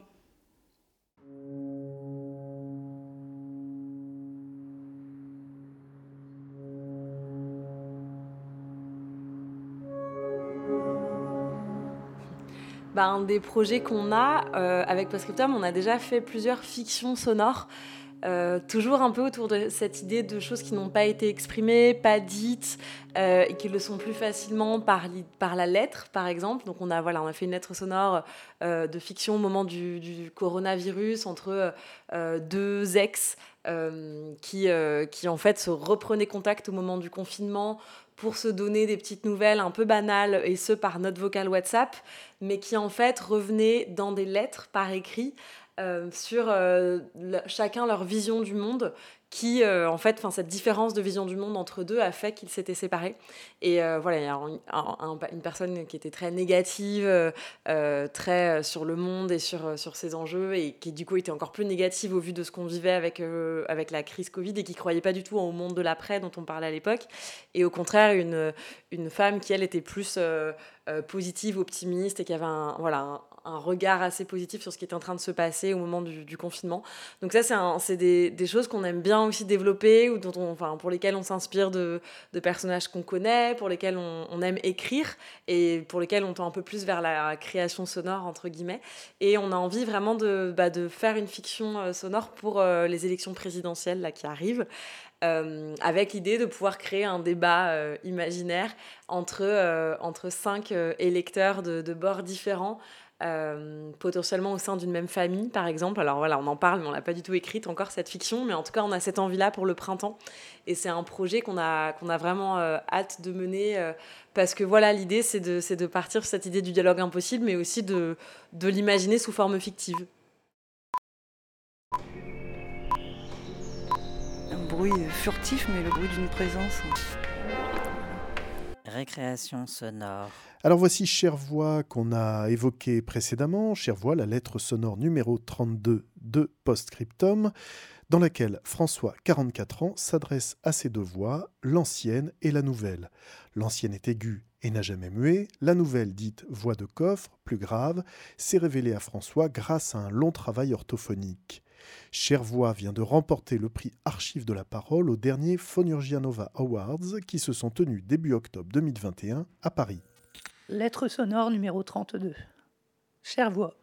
Bah, un des projets qu'on a euh, avec Postscriptum, on a déjà fait plusieurs fictions sonores. euh, toujours un peu autour de cette idée de choses qui n'ont pas été exprimées, pas dites, euh, et qui le sont plus facilement par, la lettre, par exemple. Donc on a, voilà, on a fait une lettre sonore de fiction au moment du, du coronavirus entre deux ex qui, qui en fait se reprenaient contact au moment du confinement pour se donner des petites nouvelles un peu banales, et ce par note vocale WhatsApp, mais qui en fait revenaient dans des lettres par écrit euh, sur euh, chacun leur vision du monde qui, euh, en fait, cette différence de vision du monde entre deux a fait qu'ils s'étaient séparés. Et voilà, il y a un- un- un- une personne qui était très négative, très sur le monde et sur, sur ses enjeux, et qui du coup était encore plus négative au vu de ce qu'on vivait avec, avec la crise Covid et qui croyait pas du tout au monde de l'après dont on parlait à l'époque. Et au contraire, une, une femme qui, elle, était plus positive, optimiste et qui avait voilà, un, un regard assez positif sur ce qui était en train de se passer au moment du, confinement. Donc ça, c'est des, des choses qu'on aime bien aussi développer, ou dont on, enfin, pour lesquelles on s'inspire de, personnages qu'on connaît, pour lesquels on, aime écrire, et pour lesquels on tend un peu plus vers la création sonore, entre guillemets. Et on a envie vraiment de, bah, de faire une fiction euh, sonore pour euh, les élections présidentielles là, qui arrivent. euh, avec l'idée de pouvoir créer un débat imaginaire entre, entre cinq électeurs de, de bords différents euh, potentiellement au sein d'une même famille, par exemple. Alors voilà, on en parle, mais on n'a pas du tout écrite encore cette fiction, mais en tout cas, on a cette envie-là pour le printemps. Et c'est un projet qu'on a, a vraiment euh, hâte de mener, euh, parce que voilà, l'idée, c'est de, de partir sur cette idée du dialogue impossible, mais aussi de, de l'imaginer sous forme fictive. Un bruit furtif, mais le bruit d'une présence. Récréation sonore. Alors voici Chervoix qu'on a évoqué précédemment, Chervoix, la lettre sonore numéro 32 de Postscriptum, dans laquelle François, 44 ans, s'adresse à ses deux voix, l'ancienne et la nouvelle. L'ancienne est aiguë et n'a jamais mué, la nouvelle, dite voix de coffre, plus grave, s'est révélée à François grâce à un long travail orthophonique. Chervoix vient de remporter le prix Archive de la parole au dernier Phonurgianova Awards qui se sont tenus début octobre 2021 à Paris. Lettre sonore numéro 32. Chervoix.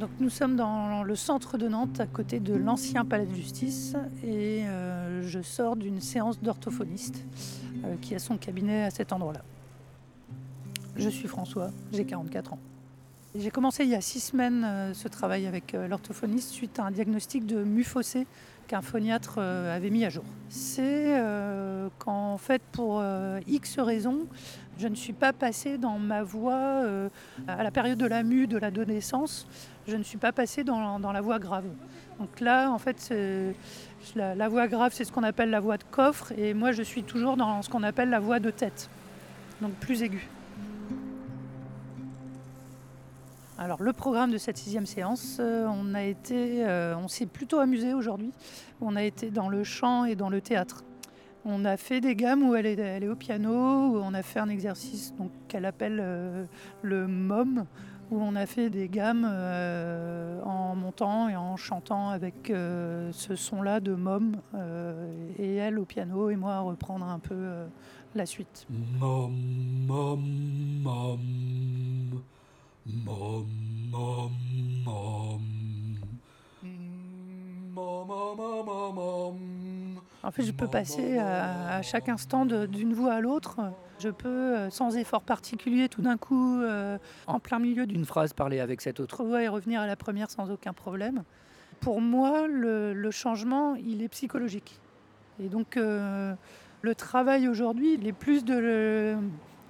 Donc nous sommes dans le centre de Nantes, à côté de l'ancien palais de justice, et euh, je sors d'une séance d'orthophoniste euh, qui a son cabinet à cet endroit-là. Je suis François, j'ai 44 ans. J'ai commencé il y a six semaines euh, ce travail avec l'orthophoniste suite à un diagnostic de mufossé qu'un phoniatre euh, avait mis à jour. C'est euh, qu'en fait, pour euh, X raisons, je ne suis pas passée dans ma voix, à la période de la mue, de l'adolescence, je ne suis pas passée dans, la voix grave. Donc là, en fait, la, la, voix grave, c'est ce qu'on appelle la voix de coffre, et moi, je suis toujours dans ce qu'on appelle la voix de tête, donc plus aiguë. Alors le programme de cette sixième séance, euh, on a été, euh, on s'est plutôt amusé aujourd'hui. On a été dans le chant et dans le théâtre. On a fait des gammes où elle est, au piano, où on a fait un exercice qu'elle appelle euh, le mom, où on a fait des gammes en montant et en chantant avec ce son-là de mom, et elle au piano et moi à reprendre un peu la suite. Mom, mom, mom. Mom, mom, mom. En fait, je peux passer à, chaque instant d'une voix à l'autre. Je peux, euh, sans effort particulier, tout d'un coup, euh, en plein milieu d'une phrase, parler avec cette autre voix et revenir à la première sans aucun problème. Pour moi, le, changement, il est psychologique. Et donc, euh, le travail aujourd'hui, il est plus de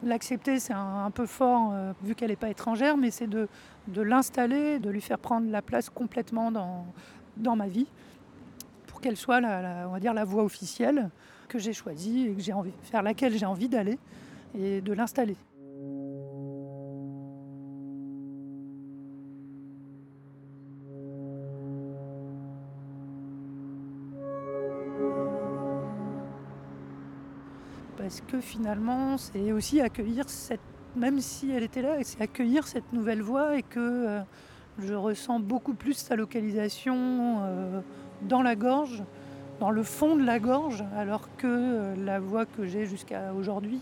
L'accepter, c'est un, peu fort euh, vu qu'elle n'est pas étrangère, mais c'est de, l'installer, de lui faire prendre la place complètement dans, ma vie, pour qu'elle soit la, on voie officielle que j'ai choisie et que faire laquelle j'ai envie d'aller, et de l'installer. Que finalement, c'est aussi accueillir cette, même si elle était là, c'est accueillir cette nouvelle voix et que euh, je ressens beaucoup plus sa localisation euh, dans la gorge, dans le fond de la gorge, alors que euh, la voix que j'ai jusqu'à aujourd'hui,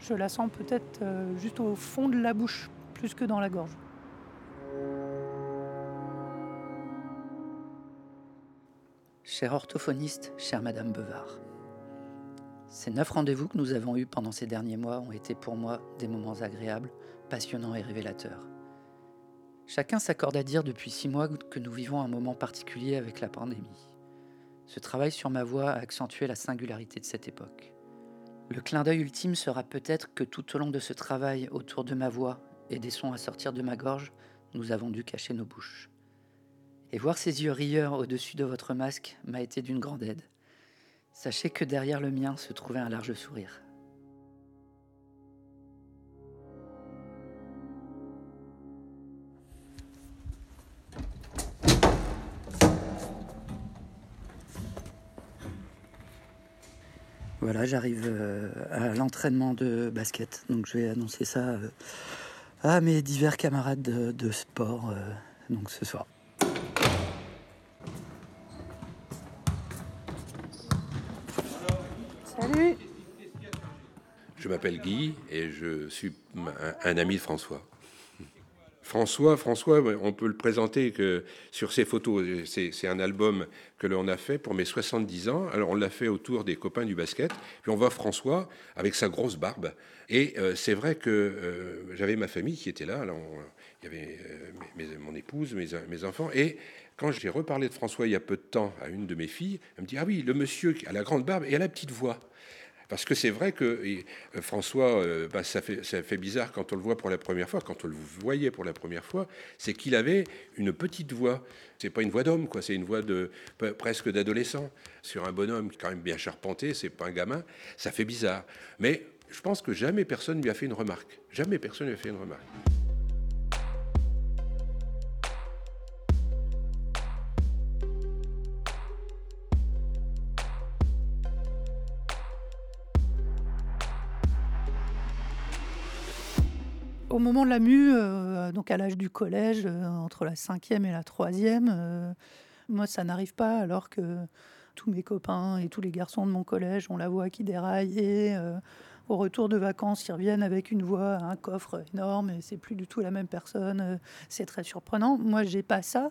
je la sens peut-être juste au fond de la bouche, plus que dans la gorge. Cher orthophoniste, chère Madame Bevard, ces neuf rendez-vous que nous avons eus pendant ces derniers mois ont été pour moi des moments agréables, passionnants et révélateurs. Chacun s'accorde à dire depuis six mois que nous vivons un moment particulier avec la pandémie. Ce travail sur ma voix a accentué la singularité de cette époque. Le clin d'œil ultime sera peut-être que tout au long de ce travail autour de ma voix et des sons à sortir de ma gorge, nous avons dû cacher nos bouches. Et voir ces yeux rieurs au-dessus de votre masque m'a été d'une grande aide. Sachez que derrière le mien se trouvait un large sourire. Voilà, j'arrive euh, à l'entraînement de basket, donc je vais annoncer ça euh, à mes divers camarades de, sport euh, donc ce soir. Je m'appelle Guy et je suis un, ami de François. François, François, on peut le présenter que sur ces photos. C'est un album que l'on a fait pour mes 70 ans. Alors on l'a fait autour des copains du basket. Puis on voit François avec sa grosse barbe. Et euh, c'est vrai que euh, j'avais ma famille qui était là. Alors il y avait euh, mon épouse, mes, mes enfants. Et quand j'ai reparlé de François il y a peu de temps à une de mes filles, elle me dit Ah oui, le monsieur a la grande barbe et a la petite voix. Parce que c'est vrai que euh, François, euh, bah, ça, fait, ça fait bizarre quand on le voit pour la première fois, quand on le voyait pour la première fois, c'est qu'il avait une petite voix. C'est pas une voix d'homme, quoi. C'est une voix de presque d'adolescent sur un bonhomme quand même bien charpenté. C'est pas un gamin. Ça fait bizarre. Mais je pense que jamais personne lui a fait une remarque. Jamais personne lui a fait une remarque. Moment de la mue, euh, donc à l'âge du collège, euh, entre la cinquième et la troisième, euh, moi ça n'arrive pas alors que tous mes copains et tous les garçons de mon collège ont la voix qui déraille et au retour de vacances ils reviennent avec une voix, un coffre énorme et c'est plus du tout la même personne. c'est très surprenant. Moi j'ai pas ça.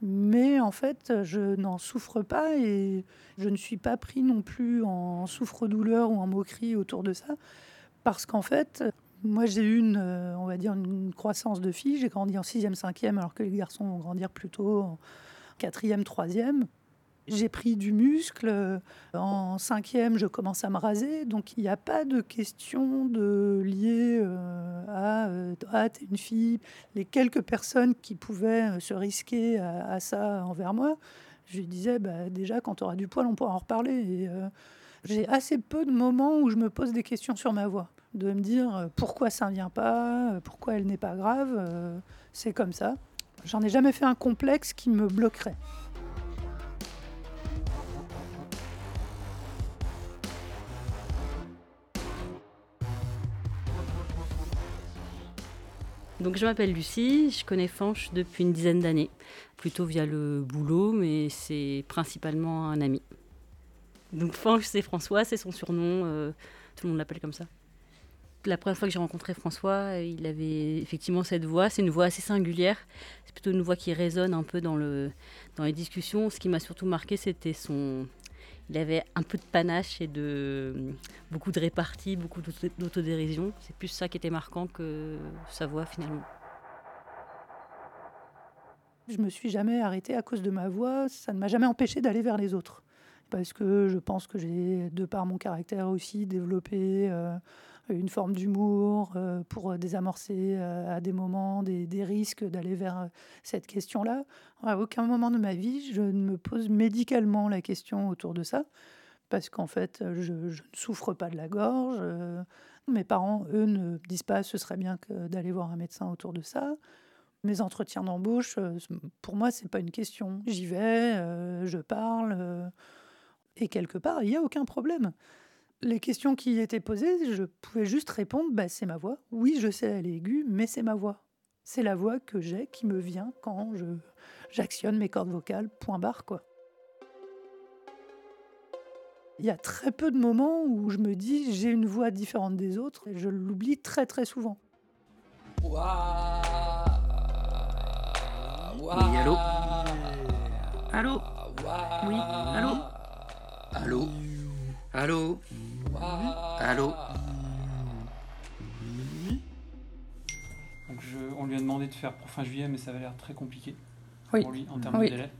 Mais en fait, je n'en souffre pas et je ne suis pas pris non plus en souffre-douleur ou en moquerie autour de ça. Parce qu'en fait, moi, j'ai eu une, euh, on va dire, une croissance de filles. J'ai grandi en 6e, 5e, alors que les garçons vont grandir plutôt en 4e, 3e. J'ai pris du muscle. En cinquième, je commence à me raser. Donc, il n'y a pas de question de euh, à ah, t'es une fille. Les quelques personnes qui pouvaient se risquer à, ça envers moi, je disais bah, déjà, quand tu auras du poil, on pourra en reparler. J'ai assez peu de moments où je me pose des questions sur ma voix de me dire euh, pourquoi ça ne vient pas, euh, pourquoi elle n'est pas grave, euh, c'est comme ça. J'en ai jamais fait un complexe qui me bloquerait. Donc je m'appelle Lucie, je connais Fanche depuis une dizaine d'années, plutôt via le boulot, mais c'est principalement un ami. Donc Fanche c'est François, c'est son surnom, tout le monde l'appelle comme ça la première fois que j'ai rencontré François, il avait effectivement cette voix. C'est une voix assez singulière. C'est plutôt une voix qui résonne un peu dans, le, dans les discussions. Ce qui m'a surtout marqué, c'était son. Il avait un peu de panache et de beaucoup de répartie, beaucoup d'autodérision. C'est plus ça qui était marquant que sa voix finalement. Je me suis jamais arrêtée à cause de ma voix. Ça ne m'a jamais empêché d'aller vers les autres. Parce que je pense que j'ai, de par mon caractère aussi, développé. Euh, une forme d'humour euh, pour désamorcer euh, à des moments des, risques d'aller vers euh, cette question-là. À aucun moment de ma vie, je ne me pose médicalement la question autour de ça, parce qu'en fait, je, ne souffre pas de la gorge. mes parents, eux, ne disent pas ce serait bien d'aller voir un médecin autour de ça. Mes entretiens d'embauche, pour moi, c'est pas une question. J'y vais, je parle, et quelque part, il n'y a aucun problème les questions qui étaient posées, je pouvais juste répondre bah, c'est ma voix. Oui, je sais, elle est aiguë, mais c'est ma voix. C'est la voix que j'ai qui me vient quand je j'actionne mes cordes vocales, point barre, quoi. Il y a très peu de moments où je me dis j'ai une voix différente des autres et je l'oublie très très souvent. Oui, allô? Allô? Oui, allô? Allô? Allô? Allô? Donc On lui a demandé de faire pour fin juillet, mais ça va l'air très compliqué oui. pour lui en termes de délai.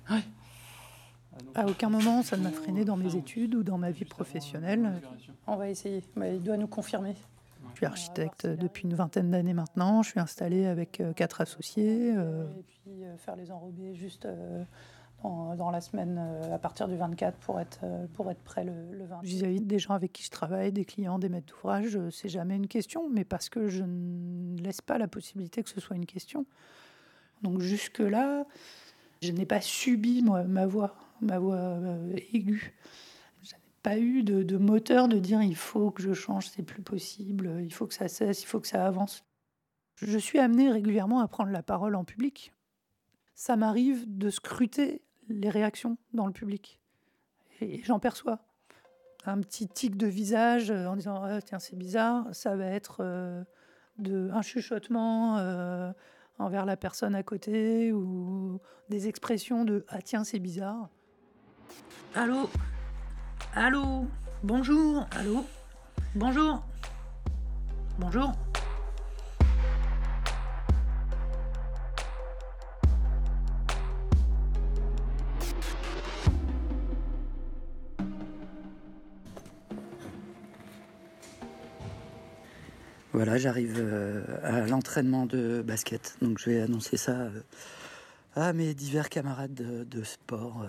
À aucun moment, ça ne m'a freiné dans mes études ou dans ma vie professionnelle. On va essayer. il doit nous confirmer. Je suis architecte depuis une vingtaine d'années maintenant. Je suis installée avec euh, quatre associés. Euh. Et puis euh, faire les enrobés juste dans, la semaine euh, à partir du 24 pour être, euh, pour être prêt le, le 20. Vis-à-vis des gens avec qui je travaille, des clients, des maîtres d'ouvrage, euh, c'est jamais une question, mais parce que je ne laisse pas la possibilité que ce soit une question. Donc jusque-là, je n'ai pas subi moi, ma voix, ma voix aiguë. Je n'ai pas eu de, moteur de dire il faut que je change, c'est plus possible, il faut que ça cesse, il faut que ça avance. Je suis amenée régulièrement à prendre la parole en public. Ça m'arrive de scruter les réactions dans le public. Et j'en perçois. Un petit tic de visage euh, en disant ah, tiens, c'est bizarre, ça va être euh, un chuchotement, euh, envers la personne à côté ou des expressions de ah tiens c'est bizarre. Allô? Allô? Bonjour? Allô? Bonjour? Bonjour? Voilà, j'arrive euh, à l'entraînement de basket, donc je vais annoncer ça euh, à mes divers camarades de, de sport euh,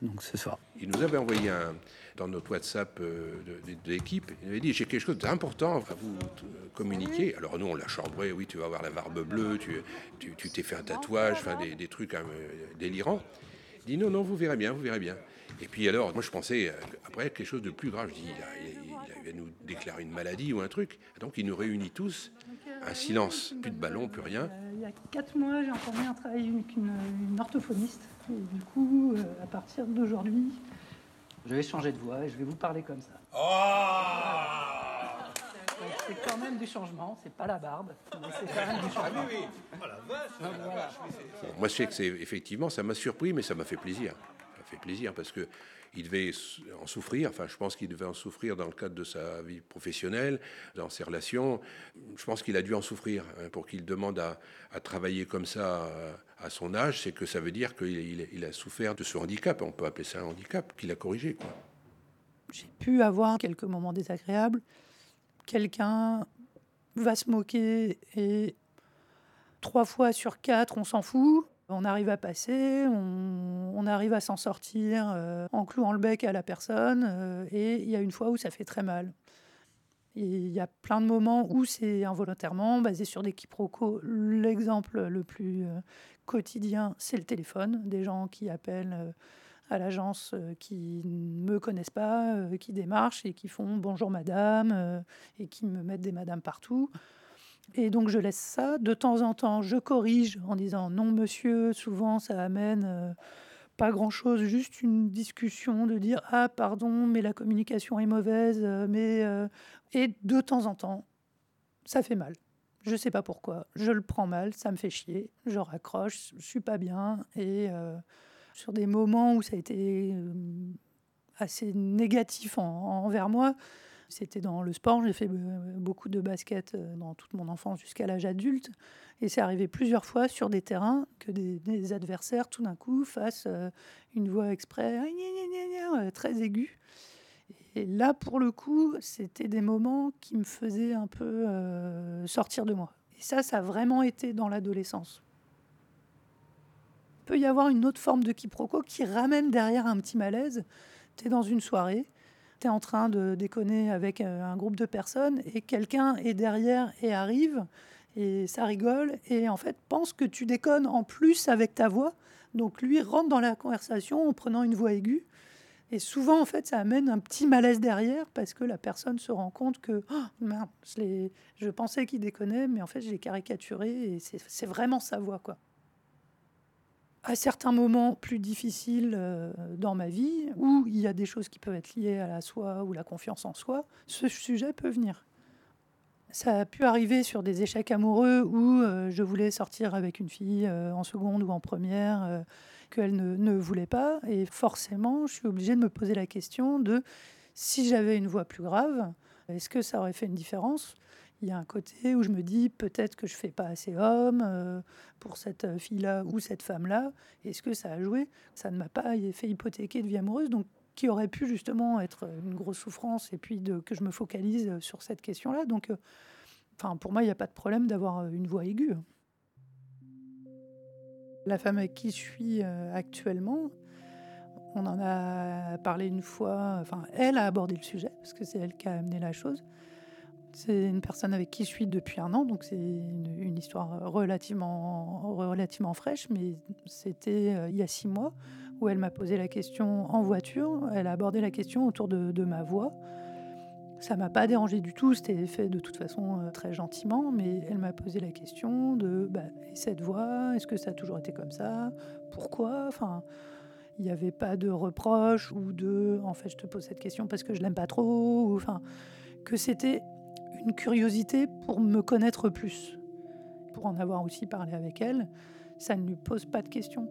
donc ce soir. Il nous avait envoyé un, dans notre WhatsApp euh, de, de- de l'équipe, il avait dit j'ai quelque chose d'important à vous communiquer. Alors nous on l'a chambré, oui tu vas avoir la barbe bleue, tu tu- tu t'es fait un tatouage, enfin des, des trucs hein, délirants. Il dit non non vous verrez bien, vous verrez bien. Et puis alors moi je pensais euh, après quelque chose de plus grave. Je dis il, a- il- il va nous déclarer une maladie ou un truc. Donc il nous réunit tous, un silence, plus de ballon, plus rien. Euh, il y a quatre mois, j'ai encore mis un travail avec une, une orthophoniste. Et du coup, euh, à partir d'aujourd'hui, Je vais changer de voix et je vais vous parler comme ça. C'est quand même du changement, c'est pas la barbe, mais c'est quand même du changement. Moi, je sais que c'est effectivement, ça m'a surpris, mais ça m'a fait plaisir. Fait plaisir parce que il devait en souffrir. Enfin, je pense qu'il devait en souffrir dans le cadre de sa vie professionnelle, dans ses relations. Je pense qu'il a dû en souffrir hein, pour qu'il demande à, travailler comme ça à son âge. C'est que ça veut dire qu'il il- il a souffert de ce handicap. On peut appeler ça un handicap qu'il a corrigé. J'ai pu avoir quelques moments désagréables. Quelqu'un va se moquer et trois fois sur quatre, on s'en fout. On arrive à passer, on, arrive à s'en sortir euh, en clouant le bec à la personne. euh, et il y a une fois où ça fait très mal. Il y a plein de moments où c'est involontairement basé sur des quiproquos. L'exemple le plus euh, quotidien, c'est le téléphone. Des gens qui appellent à l'agence qui ne me connaissent pas, qui démarchent et qui font bonjour madame et qui me mettent des madames partout. Et donc je laisse ça. De temps en temps, je corrige en disant non monsieur. Souvent, ça amène euh, pas grand-chose, juste une discussion de dire ah pardon, mais la communication est mauvaise. euh, mais euh, et de temps en temps, ça fait mal. Je sais pas pourquoi. Je le prends mal, ça me fait chier. Je raccroche, je suis pas bien et sur des moments où ça a été assez négatif en- envers moi. C'était dans le sport, j'ai fait euh, beaucoup de basket euh, dans toute mon enfance jusqu'à l'âge adulte. Et c'est arrivé plusieurs fois sur des terrains que des, adversaires, tout d'un coup, fassent euh, une voix exprès très aiguë. Et là, pour le coup, c'était des moments qui me faisaient un peu sortir de moi. Et ça, ça a vraiment été dans l'adolescence. Il peut y avoir une autre forme de quiproquo qui ramène derrière un petit malaise. Tu es dans une soirée, tu es en train de déconner avec euh, un groupe de personnes et quelqu'un est derrière et arrive et ça rigole et en fait pense que tu déconnes en plus avec ta voix. Donc lui rentre dans la conversation en prenant une voix aiguë. Et souvent, en fait, ça amène un petit malaise derrière parce que la personne se rend compte que Oh, je, l'ai- je pensais qu'il déconnait, mais en fait, je l'ai caricaturé et c'est vraiment sa voix, quoi. À certains moments plus difficiles euh, dans ma vie, où il y a des choses qui peuvent être liées à la soi ou la confiance en soi, ce sujet peut venir. Ça a pu arriver sur des échecs amoureux où euh, je voulais sortir avec une fille euh, en seconde ou en première, qu'elle ne, ne voulait pas. Et forcément, je suis obligée de me poser la question de si j'avais une voix plus grave, est-ce que ça aurait fait une différence Il y a un côté où je me dis peut-être que je fais pas assez homme euh, pour cette fille-là ou cette femme-là. Est-ce que ça a joué? Ça ne m'a pas fait hypothéquer de vie amoureuse. Donc, qui aurait pu justement être une grosse souffrance et puis que je me focalise sur cette question-là. Donc, euh, enfin, pour moi, il n'y a pas de problème d'avoir une voix aiguë. La femme avec qui je suis euh, actuellement, on en a parlé une fois, enfin, elle a abordé le sujet, parce que c'est elle qui a amené la chose. C'est une personne avec qui je suis depuis un an, donc c'est une, histoire relativement, relativement fraîche, mais c'était euh, il y a six mois où elle m'a posé la question en voiture. Elle a abordé la question autour de, ma voix. Ça m'a pas dérangé du tout, c'était fait de toute façon euh, très gentiment, mais elle m'a posé la question de bah, et cette voix, est-ce que ça a toujours été comme ça? Pourquoi? Enfin, il n'y avait pas de reproche ou de en fait je te pose cette question parce que je l'aime pas trop, enfin que c'était une curiosité pour me connaître plus. pour en avoir aussi parlé avec elle, ça ne lui pose pas de questions.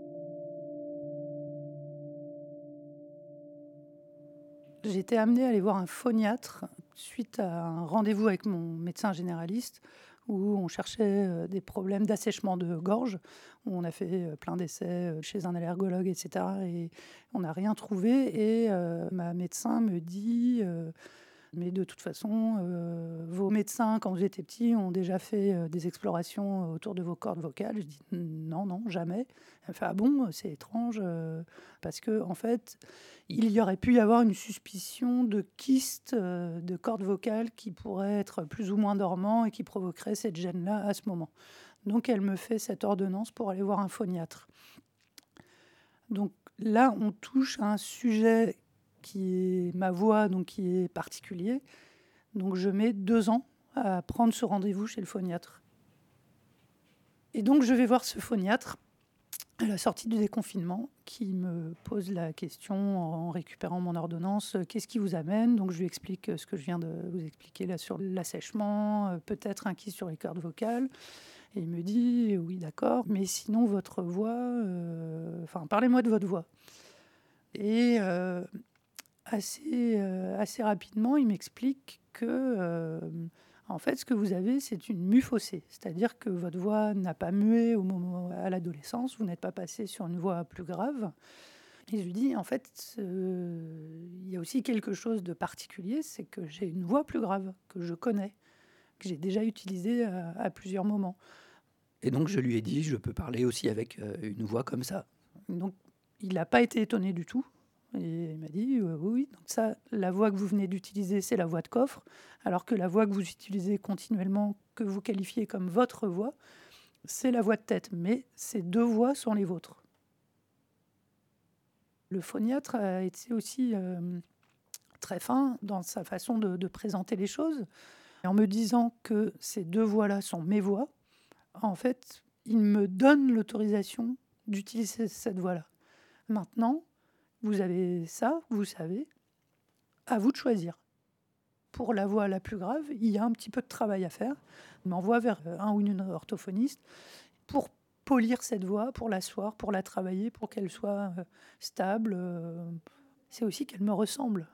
Été amenée à aller voir un phoniatre suite à un rendez-vous avec mon médecin généraliste où on cherchait euh, des problèmes d'assèchement de gorge, on a fait euh, plein d'essais euh, chez un allergologue, etc. Et on n'a rien trouvé. Et ma médecin me dit mais de toute façon, euh, vos médecins, quand étiez petit, ont déjà fait euh, des explorations autour de vos cordes vocales. Je dis non, non, jamais. Fait ah bon, c'est étrange, euh, parce que en fait, il y aurait pu y avoir une suspicion de kyste de cordes vocales qui pourrait être plus ou moins dormant et qui provoquerait cette gêne-là à ce moment. Donc elle me fait cette ordonnance pour aller voir un phoniatre. Donc là, on touche à un sujet qui est ma voix, donc qui est particulier. Donc je mets deux ans à prendre ce rendez-vous chez le phoniatre. Et donc je vais voir ce phoniatre à la sortie du déconfinement qui me pose la question en récupérant mon ordonnance, qu'est-ce qui vous amène? Donc je lui explique ce que je viens de vous expliquer là sur l'assèchement, peut-être un qui sur les cordes vocales. Et il me dit, oui d'accord, mais sinon votre voix, euh, enfin parlez-moi de votre voix. Et euh, assez, euh, assez rapidement, il m'explique que, euh, en fait, ce que vous avez, c'est une mue faussée. C'est-à-dire que votre voix n'a pas mué au moment, à l'adolescence, vous n'êtes pas passé sur une voix plus grave. Et je lui dis, en fait, il y a aussi quelque chose de particulier, c'est que j'ai une voix plus grave, que je connais, que j'ai déjà utilisée à, à, plusieurs moments. Et donc je lui ai dit, je peux parler aussi avec euh, une voix comme ça. Donc il n'a pas été étonné du tout. Et il m'a dit oui, donc ça, la voix que vous venez d'utiliser, c'est la voix de coffre, alors que la voix que vous utilisez continuellement, que vous qualifiez comme votre voix, c'est la voix de tête. Mais ces deux voix sont les vôtres. Le phoniatre a été aussi euh, très fin dans sa façon de, de, présenter les choses. En me disant que ces deux voix-là sont mes voix, en fait, il me donne l'autorisation d'utiliser cette voix-là. Maintenant, vous avez ça, vous savez, à vous de choisir. Pour la voix la plus grave, il y a un petit peu de travail à faire. On m'envoie vers un ou une orthophoniste pour polir cette voix, pour l'asseoir, pour la travailler, pour qu'elle soit euh, stable. Euh, c'est aussi qu'elle me ressemble.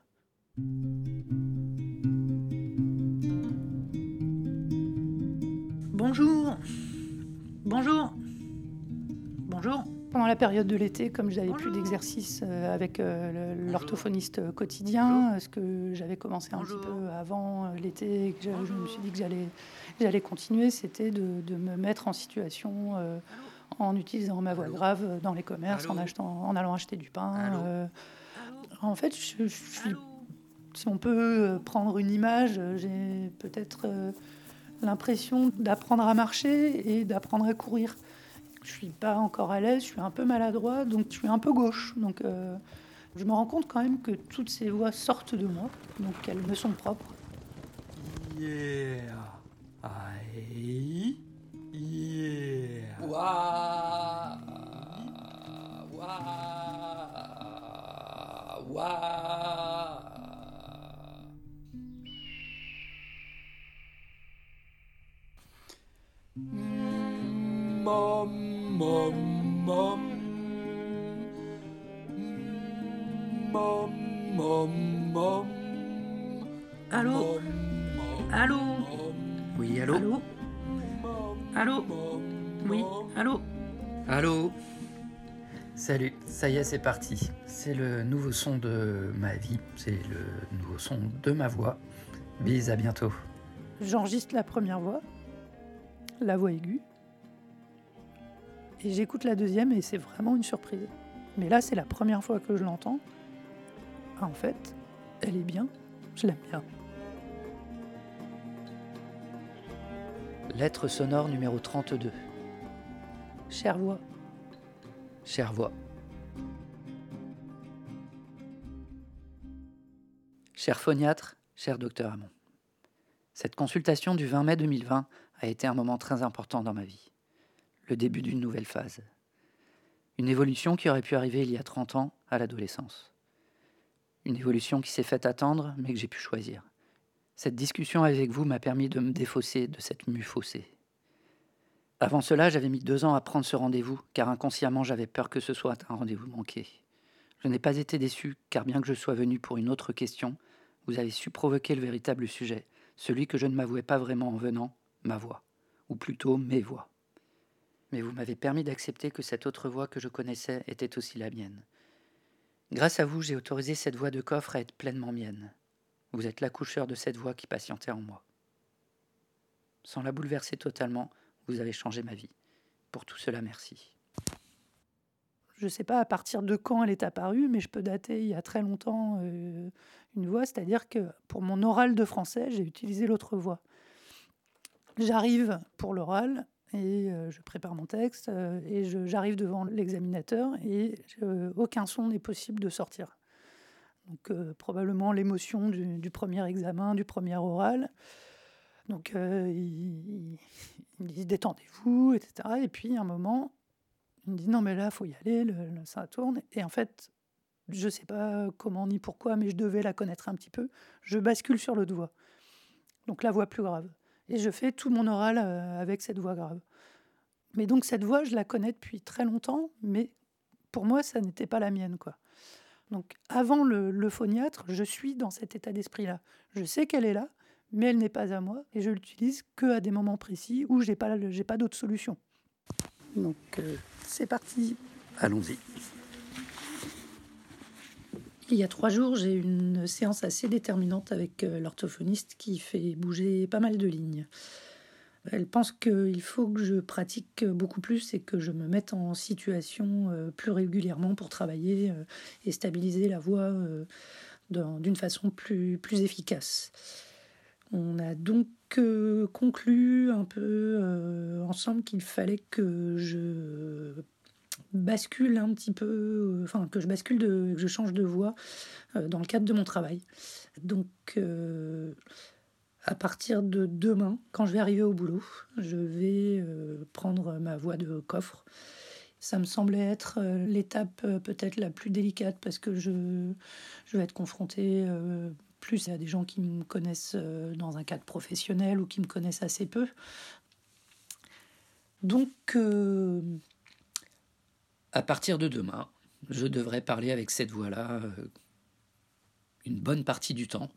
Bonjour. Bonjour. Bonjour. Pendant la période de l'été, comme je n'avais plus d'exercice euh, avec euh, l'orthophoniste quotidien, ce que j'avais commencé un petit peu avant euh, l'été, que je, me suis dit que j'allais continuer, c'était de, me mettre en situation en utilisant ma voix grave dans les commerces, en, achetant, en allant acheter du pain. en fait, je, suis, si on peut prendre une image, j'ai peut-être l'impression d'apprendre à marcher et d'apprendre à courir je suis pas encore à l'aise, je suis un peu maladroit, donc je suis un peu gauche. Donc euh, je me rends compte quand même que toutes ces voix sortent de moi, donc elles me sont propres. Yeah. Aïe. Yeah. Mom. Mom, mom. Mom, mom, mom. Allô Allô Oui, allô Allô Allô Oui, allô Allô Salut, ça y est, c'est parti. C'est le nouveau son de ma vie, c'est le nouveau son de ma voix. Bise, à bientôt. J'enregistre la première voix, la voix aiguë, et j'écoute la deuxième et c'est vraiment une surprise. Mais là, c'est la première fois que je l'entends. Ah, en fait, elle est bien. Je l'aime bien. Lettre sonore numéro 32. Chère voix. Chère voix. Cher phoniatre, cher docteur Hamon. Cette consultation du 20 mai 2020 a été un moment très important dans ma vie le début d'une nouvelle phase. Une évolution qui aurait pu arriver il y a 30 ans à l'adolescence. Une évolution qui s'est faite attendre, mais que j'ai pu choisir. Cette discussion avec vous m'a permis de me défausser de cette mue faussée. Avant cela, j'avais mis deux ans à prendre ce rendez-vous, car inconsciemment, j'avais peur que ce soit un rendez-vous manqué. Je n'ai pas été déçu, car bien que je sois venu pour une autre question, vous avez su provoquer le véritable sujet, celui que je ne m'avouais pas vraiment en venant, ma voix, ou plutôt mes voix. Mais vous m'avez permis d'accepter que cette autre voix que je connaissais était aussi la mienne. Grâce à vous, j'ai autorisé cette voix de coffre à être pleinement mienne. Vous êtes l'accoucheur de cette voix qui patientait en moi. Sans la bouleverser totalement, vous avez changé ma vie. Pour tout cela, merci. Je ne sais pas à partir de quand elle est apparue, mais je peux dater il y a très longtemps euh, une voix, c'est-à-dire que pour mon oral de français, j'ai utilisé l'autre voix. J'arrive pour l'oral et euh, je prépare mon texte euh, et j'arrive devant l'examinateur et aucun son n'est possible de sortir. Donc probablement l'émotion du, premier examen, du premier oral. Donc euh, il, me dit détendez-vous, etc. Et puis à un moment, il me dit non mais là, faut y aller, le, ça tourne. Et en fait, je ne sais pas comment ni pourquoi, mais je devais la connaître un petit peu. Je bascule sur l'autre voix. Donc la voix plus grave. Et je fais tout mon oral euh, avec cette voix grave. Mais donc cette voix, je la connais depuis très longtemps, mais pour moi, ça n'était pas la mienne. quoi. Donc avant le, phoniatre, je suis dans cet état d'esprit-là. Je sais qu'elle est là, mais elle n'est pas à moi et je l'utilise que à des moments précis où pas j'ai pas d'autre solution. Donc euh, c'est parti. Allons-y. Il y a trois jours, j'ai une séance assez déterminante avec euh, l'orthophoniste qui fait bouger pas mal de lignes. Elle pense qu'il faut que je pratique beaucoup plus et que je me mette en situation euh, plus régulièrement pour travailler et stabiliser la voix d'une façon plus, plus efficace. On a donc euh, conclu un peu euh, ensemble qu'il fallait que je bascule un petit peu, euh, enfin que je bascule, de, que je change de voix dans le cadre de mon travail. Donc à partir de demain, quand je vais arriver au boulot, je vais prendre ma voix de coffre. Ça me semblait être l'étape peut-être la plus délicate parce que je, je vais être confrontée plus à des gens qui me connaissent euh, dans un cadre professionnel ou qui me connaissent assez peu. Donc, euh, à partir de demain, je devrais parler avec cette voix-là euh, une bonne partie du temps.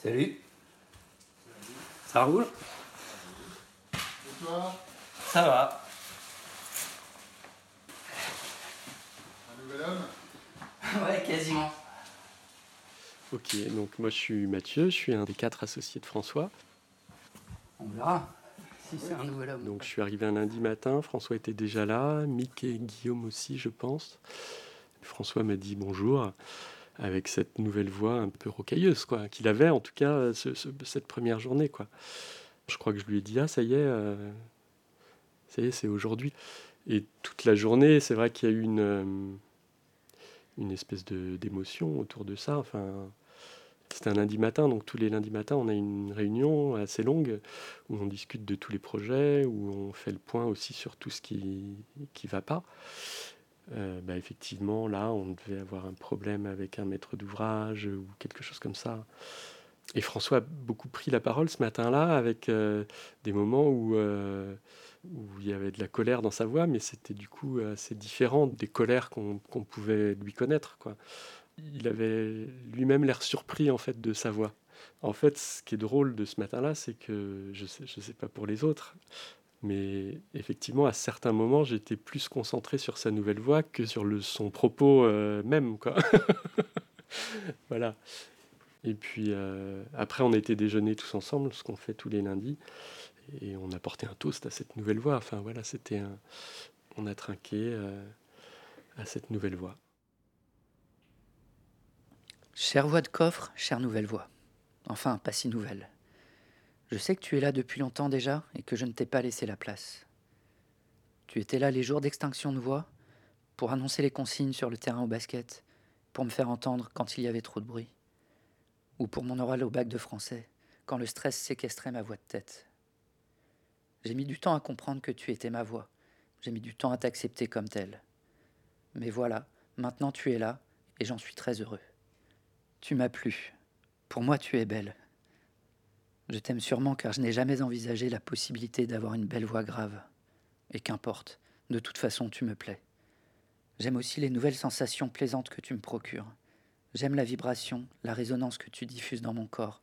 Salut. Ça roule? Ça va. Un nouvel homme? Ouais, quasiment. Ok, donc moi je suis Mathieu, je suis un des quatre associés de François. On verra si c'est un nouvel homme. Donc je suis arrivé un lundi matin, François était déjà là, Mick et Guillaume aussi, je pense. François m'a dit bonjour avec cette nouvelle voix un peu rocailleuse, quoi, qu'il avait en tout cas cette première journée, quoi. Je crois que je lui ai dit ah ça y est, euh, ça y est, c'est aujourd'hui. Et toute la journée, c'est vrai qu'il y a eu une euh, une espèce de d'émotion autour de ça. Enfin, c'était un lundi matin, donc tous les lundis matins, on a une réunion assez longue où on discute de tous les projets, où on fait le point aussi sur tout ce qui qui va pas. Euh, bah effectivement, là, on devait avoir un problème avec un maître d'ouvrage ou quelque chose comme ça. Et François a beaucoup pris la parole ce matin-là avec euh, des moments où, euh, où il y avait de la colère dans sa voix, mais c'était du coup assez différent des colères qu'on pouvait lui connaître. Il avait lui-même l'air surpris en fait de sa voix. En fait, ce qui est drôle de ce matin-là, c'est que je sais, je sais pas pour les autres, mais effectivement, à certains moments, j'étais plus concentré sur sa nouvelle voix que sur son propos euh, même. Voilà. Et puis euh, après, on a été déjeuner tous ensemble, ce qu'on fait tous les lundis, et on a porté un toast à cette nouvelle voix. Enfin voilà, c'était un... on a trinqué euh, à cette nouvelle voix. Chère voix de coffre, chère nouvelle voix. Enfin, pas si nouvelle. Je sais que tu es là depuis longtemps déjà et que je ne t'ai pas laissé la place. Tu étais là les jours d'extinction de voix pour annoncer les consignes sur le terrain au basket, pour me faire entendre quand il y avait trop de bruit ou pour mon oral au bac de français, quand le stress séquestrait ma voix de tête. J'ai mis du temps à comprendre que tu étais ma voix. J'ai mis du temps à t'accepter comme telle. Mais voilà, maintenant tu es là, et j'en suis très heureux. Tu m'as plu. Pour moi, tu es belle. Je t'aime sûrement car je n'ai jamais envisagé la possibilité d'avoir une belle voix grave. Et qu'importe, de toute façon, tu me plais. J'aime aussi les nouvelles sensations plaisantes que tu me procures. J'aime la vibration, la résonance que tu diffuses dans mon corps,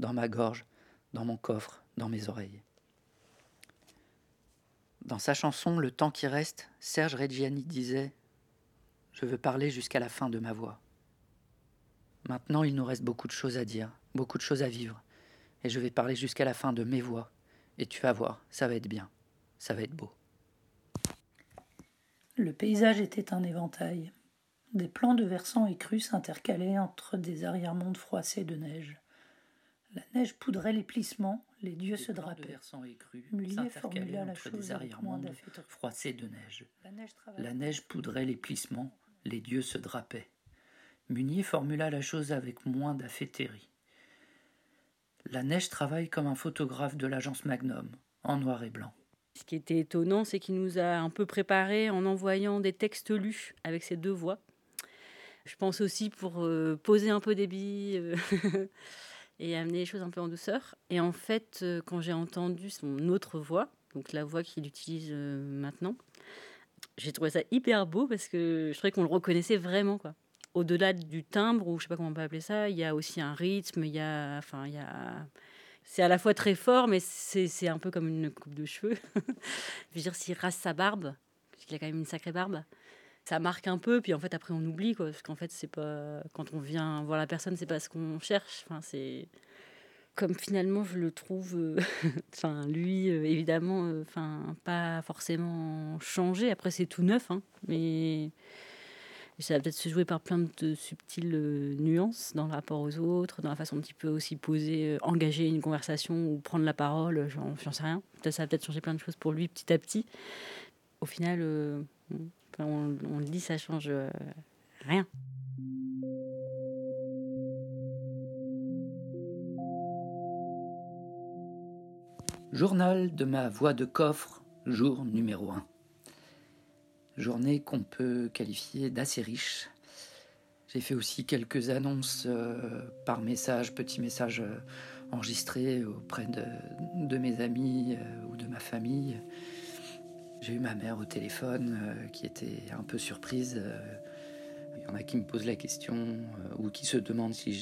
dans ma gorge, dans mon coffre, dans mes oreilles. Dans sa chanson Le temps qui reste, Serge Reggiani disait Je veux parler jusqu'à la fin de ma voix. Maintenant, il nous reste beaucoup de choses à dire, beaucoup de choses à vivre, et je vais parler jusqu'à la fin de mes voix, et tu vas voir, ça va être bien, ça va être beau. Le paysage était un éventail. Des plans de versants écrus s'intercalaient entre des arrière-mondes froissés de neige. La neige poudrait les plissements, les dieux se drapaient. Froissés de neige. La neige La neige poudrait les plissements, les dieux se drapaient. Munier formula la chose avec moins d'affétérie. La neige travaille comme un photographe de l'agence Magnum, en noir et blanc. Ce qui était étonnant, c'est qu'il nous a un peu préparé en envoyant des textes lus avec ses deux voix. Je pense aussi pour euh, poser un peu des billes euh, et amener les choses un peu en douceur. Et en fait, euh, quand j'ai entendu son autre voix, donc la voix qu'il utilise maintenant, j'ai trouvé ça hyper beau parce que je trouvais qu'on le reconnaissait vraiment. quoi. Au-delà du timbre, ou je sais pas comment on peut appeler ça, il y a aussi un rythme, il y a. Enfin, il y a c'est à la fois très fort, mais c'est un peu comme une coupe de cheveux. je veux dire, s'il rase sa barbe, parce qu'il a quand même une sacrée barbe, ça marque un peu, puis en fait, après, on oublie, quoi, parce qu'en fait, c'est pas. Quand on vient voir la personne, c'est pas ce qu'on cherche. Enfin, c'est. Comme finalement, je le trouve. euh, lui, euh, évidemment, euh, pas forcément changé. Après, c'est tout neuf, hein, mais. Ça va peut-être se jouer par plein de subtiles euh, nuances dans le rapport aux autres, dans la façon dont il peut aussi poser, euh, engager une conversation ou prendre la parole, euh, j'en sais rien. Ça va peut-être changer plein de choses pour lui petit à petit. Au final, on, le dit, ça change rien. Journal de ma voix de coffre, jour numéro 1. Journée qu'on peut qualifier d'assez riche. J'ai fait aussi quelques annonces euh, par message, petits messages euh, enregistrés auprès de, mes amis euh, ou de ma famille. J'ai eu ma mère au téléphone qui était un peu surprise. Il y en a qui me posent la question ou qui se demandent si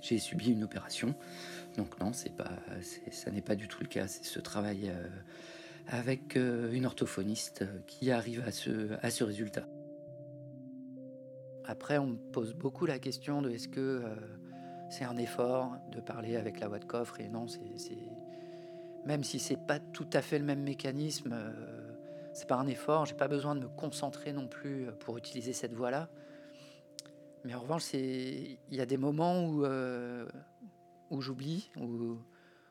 j'ai- subi une opération. Donc non, pas, ça n'est pas du tout le cas. C'est ce travail avec euh, une orthophoniste euh, qui arrive à ce, à ce résultat. Après, on me pose beaucoup la question de est-ce que euh, c'est un effort de parler avec la voix de coffre et non, c'est même si c'est pas tout à fait le même mécanisme, euh, c'est pas un effort. J'ai pas besoin de me concentrer non plus pour utiliser cette voix-là. Mais en revanche, il y a des moments où où j'oublie, où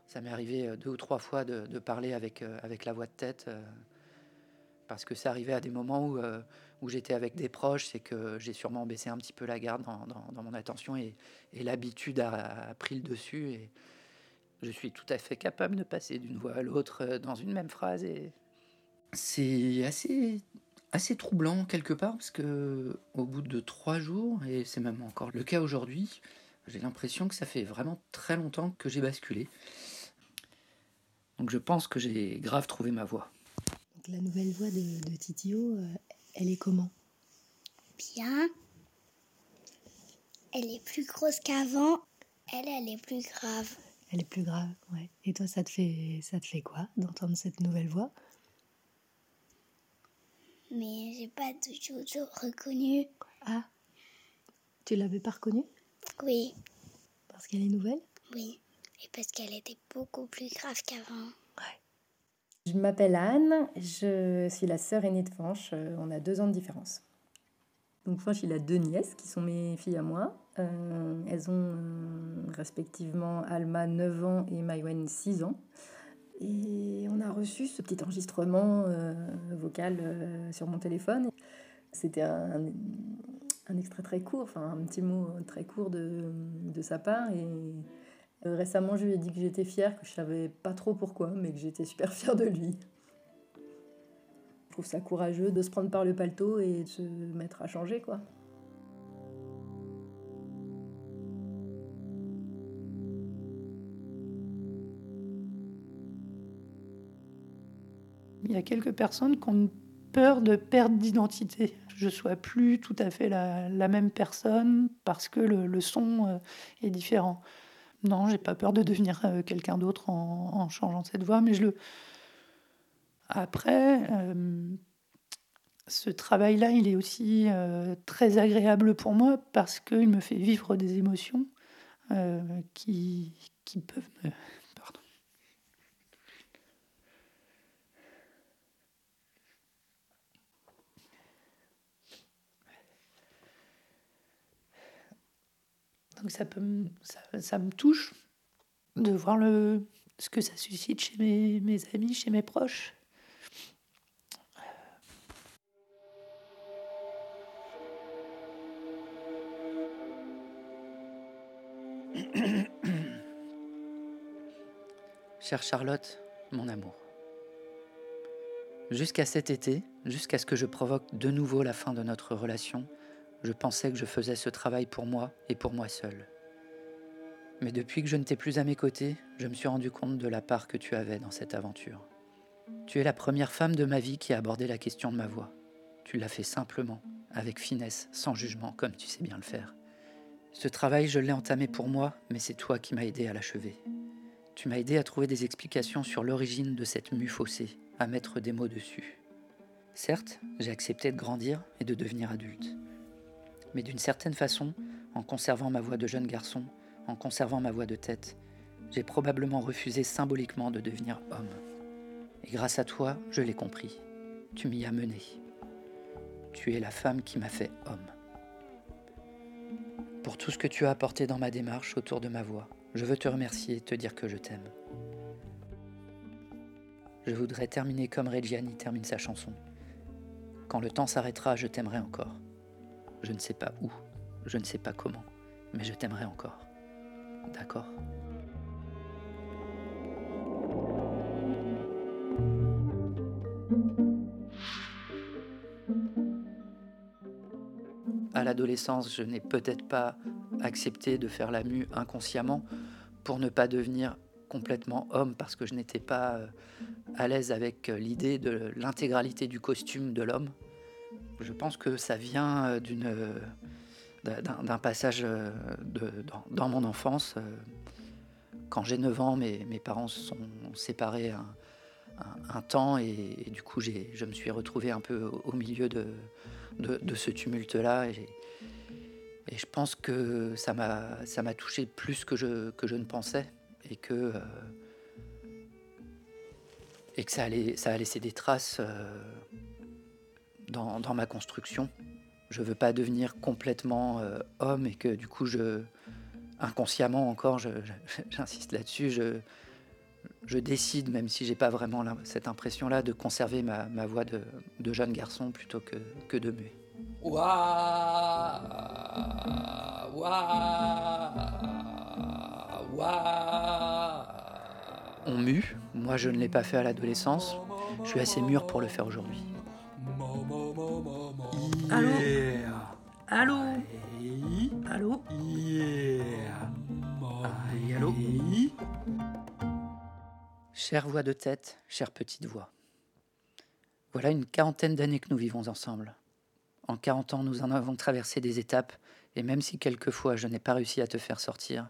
ça m'est arrivé euh, deux ou trois fois de, parler avec, euh, avec la voix de tête, euh, parce que c'est arrivé à des moments où, où j'étais avec des proches, c'est que j'ai sûrement baissé un petit peu la garde dans, dans- mon attention et, l'habitude a, pris le dessus. Et je suis tout à fait capable de passer d'une voix à l'autre dans une même phrase. Et c'est assez, assez troublant quelque part, parce que au bout de trois jours, et c'est même encore le cas aujourd'hui, j'ai l'impression que ça fait vraiment très longtemps que j'ai basculé. Donc je pense que j'ai grave trouvé ma voix. Donc la nouvelle voix de, de Titio, euh, elle est comment? Bien. Elle est plus grosse qu'avant. Elle, elle est plus grave. Elle est plus grave, ouais. Et toi, ça te fait, ça te fait quoi d'entendre cette nouvelle voix Mais j'ai pas toujours reconnu. Ah, tu l'avais pas reconnue? Oui, parce qu'elle est nouvelle? Oui. Et parce qu'elle était beaucoup plus grave qu'avant. Je m'appelle Anne, je suis la sœur aînée de Fanch, euh, on a deux ans de différence. Donc Fanch, il a deux nièces qui sont mes filles à moi. Euh, elles ont euh, respectivement Alma 9 ans et Maïwen 6 ans. Et on a reçu ce petit enregistrement vocal sur mon téléphone. C'était un, un extrait très court, enfin un petit mot très court de, de sa part. Et récemment, je lui ai dit que j'étais fière, que je savais pas trop pourquoi, mais que j'étais super fière de lui. trouve ça courageux de se prendre par le paletot et de se mettre à changer, quoi. Il y a quelques personnes qui ont peur de perte d'identité. Je ne sois plus tout à fait la, même personne parce que le, le son euh, est différent. Non, j'ai pas peur de devenir euh, quelqu'un d'autre en, changeant cette voix, mais je le. Après, euh, ce travail-là, il est aussi euh, très agréable pour moi parce qu'il me fait vivre des émotions qui, qui peuvent me, Donc ça, peut me, ça, ça, me touche de voir le, ce que ça suscite chez mes, mes amis, chez mes proches. Chère Charlotte, mon amour, jusqu'à cet été, jusqu'à ce que je provoque de nouveau la fin de notre relation, je pensais que je faisais ce travail pour moi et pour moi seul. Mais depuis que je ne t'ai plus à mes côtés, je me suis rendu compte de la part que tu avais dans cette aventure. Tu es la première femme de ma vie qui a abordé la question de ma voix. Tu l'as fait simplement, avec finesse, sans jugement, comme tu sais bien le faire. Ce travail, je l'ai entamé pour moi, mais c'est toi qui m'as aidé à l'achever. Tu m'as aidé à trouver des explications sur l'origine de cette mue faussée, à mettre des mots dessus. Certes, j'ai accepté de grandir et de devenir adulte mais d'une certaine façon, en conservant ma voix de jeune garçon, en conservant ma voix de tête, j'ai probablement refusé symboliquement de devenir homme. Et grâce à toi, je l'ai compris. Tu m'y as mené. Tu es la femme qui m'a fait homme. Pour tout ce que tu as apporté dans ma démarche autour de ma voix, je veux te remercier et te dire que je t'aime. Je voudrais terminer comme Reggiani termine sa chanson. Quand le temps s'arrêtera, je t'aimerai encore. Je ne sais pas où, je ne sais pas comment, mais je t'aimerai encore. D'accord? À l'adolescence, je n'ai peut-être pas accepté de faire la mue inconsciemment pour ne pas devenir complètement homme parce que je n'étais pas euh, à l'aise avec euh, l'idée de l'intégralité du costume de l'homme. Je pense que ça vient euh, d'une, d'un passage de, dans, mon enfance. Quand j'ai 9 ans, mes, parents se sont séparés un, temps et, du coup je me suis retrouvé un peu au milieu de, ce tumulte-là. Et, je pense que ça m'a, touché plus que je, ne pensais et que, euh, ça, a laissé des traces. Euh, dans, dans, ma construction. Je veux pas devenir complètement euh, homme et que du coup, je, inconsciemment encore, j'insiste là-dessus, je, je, décide, même si j'ai pas vraiment cette impression-là, de conserver ma, ma voix de, de, jeune garçon plutôt que, que de muet. Ouah, ouah, ouah. On mue, moi je ne l'ai pas fait à l'adolescence, je suis assez mûr pour le faire aujourd'hui. Allô Allô Allô Yeah. Allô Chère voix de tête, chère petite voix. Voilà une quarantaine d'années que nous vivons ensemble. En 40 ans, nous en avons traversé des étapes, et même si quelquefois je n'ai pas réussi à te faire sortir,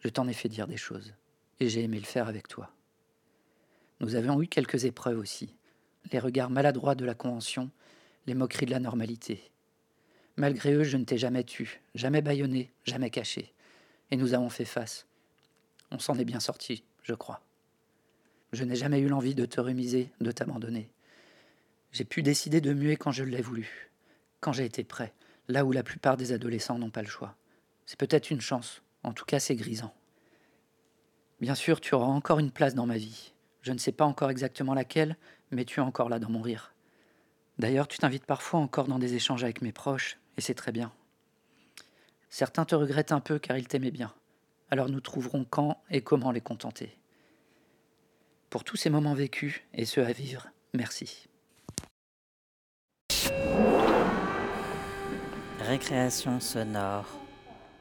je t'en ai fait dire des choses, et j'ai aimé le faire avec toi. Nous avions eu quelques épreuves aussi, les regards maladroits de la convention, les moqueries de la normalité. Malgré eux, je ne t'ai jamais tu, jamais bâillonné, jamais caché. Et nous avons fait face. On s'en est bien sorti, je crois. Je n'ai jamais eu l'envie de te remiser, de t'abandonner. J'ai pu décider de muer quand je l'ai voulu, quand j'ai été prêt, là où la plupart des adolescents n'ont pas le choix. C'est peut-être une chance, en tout cas c'est grisant. Bien sûr, tu auras encore une place dans ma vie. Je ne sais pas encore exactement laquelle, mais tu es encore là dans mon rire. D'ailleurs, tu t'invites parfois encore dans des échanges avec mes proches, et c'est très bien. Certains te regrettent un peu car ils t'aimaient bien. Alors nous trouverons quand et comment les contenter. Pour tous ces moments vécus et ceux à vivre, merci. Récréation sonore.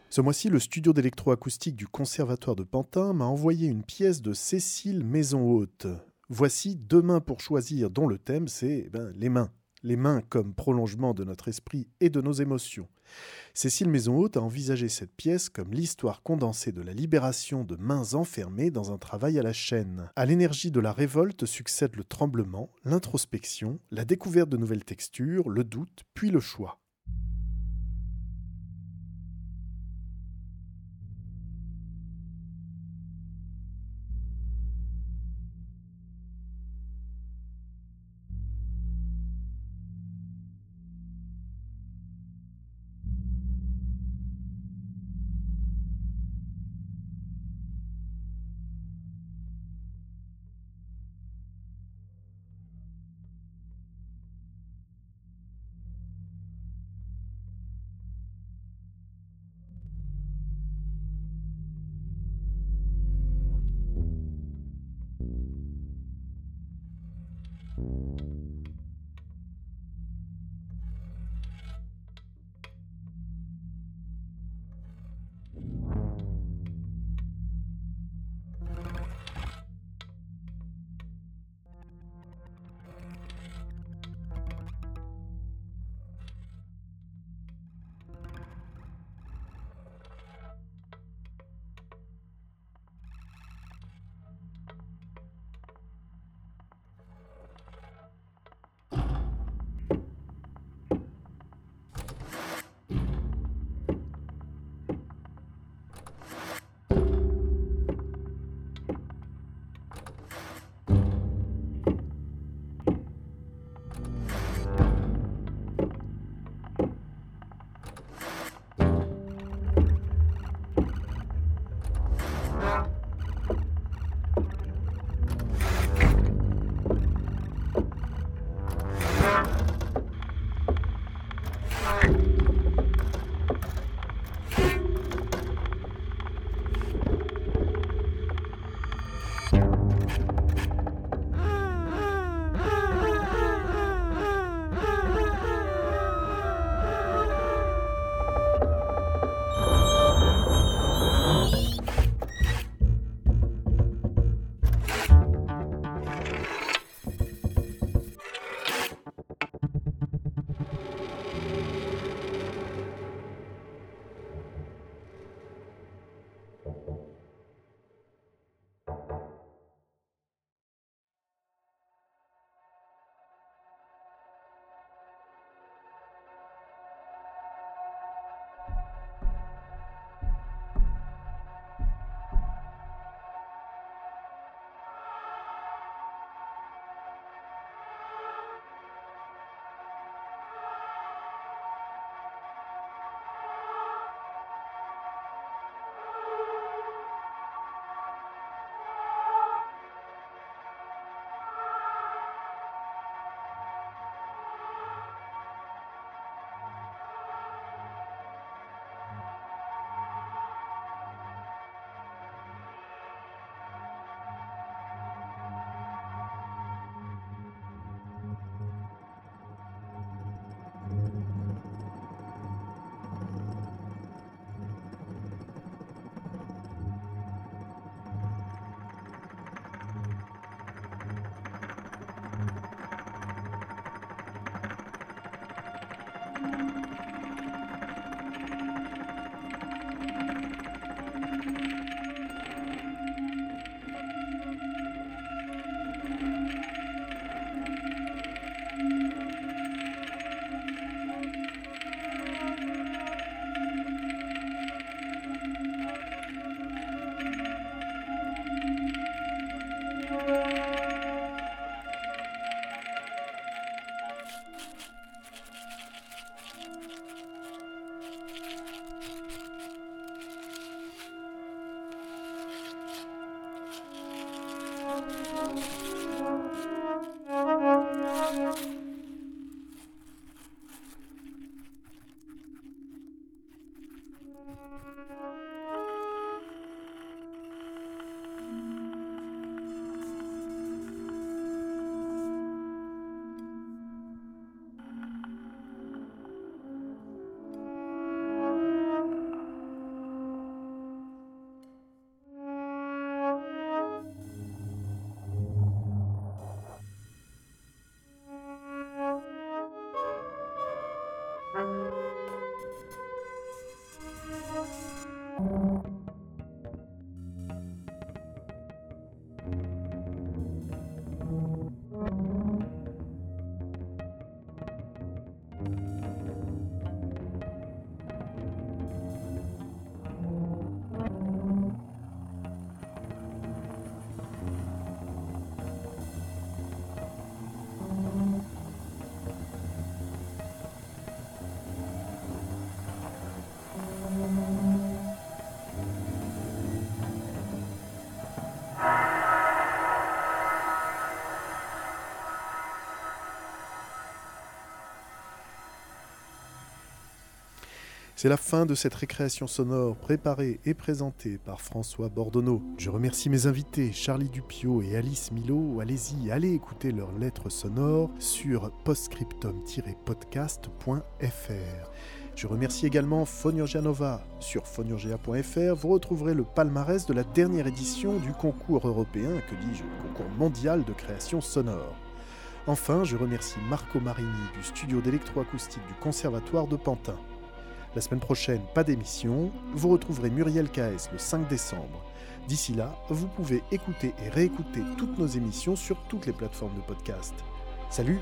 Ce mois-ci, le studio d'électroacoustique du Conservatoire de Pantin m'a envoyé une pièce de Cécile Maison Haute. Voici Demain pour choisir, dont le thème c'est eh ben, les mains. Les mains comme prolongement de notre esprit et de nos émotions. Cécile Maison-Haute a envisagé cette pièce comme l'histoire condensée de la libération de mains enfermées dans un travail à la chaîne. À l'énergie de la révolte succède le tremblement, l'introspection, la découverte de nouvelles textures, le doute, puis le choix. C'est la fin de cette récréation sonore préparée et présentée par François Bordonneau. Je remercie mes invités Charlie Dupio et Alice Milo. Allez-y, allez écouter leurs lettres sonores sur postscriptum-podcast.fr. Je remercie également Fonurgia Nova. Sur fonurgia.fr, vous retrouverez le palmarès de la dernière édition du concours européen, que dis-je, concours mondial de création sonore. Enfin, je remercie Marco Marini du studio d'électroacoustique du Conservatoire de Pantin. La semaine prochaine, pas d'émission. Vous retrouverez Muriel KS le 5 décembre. D'ici là, vous pouvez écouter et réécouter toutes nos émissions sur toutes les plateformes de podcast. Salut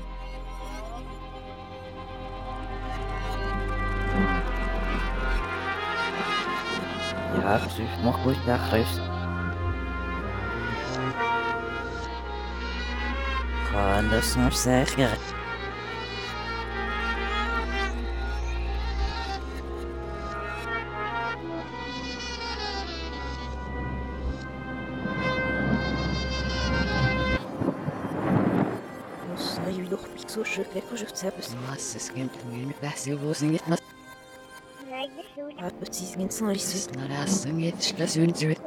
Sizgin sonuçsuz. Narasın yetişle sürdürüp.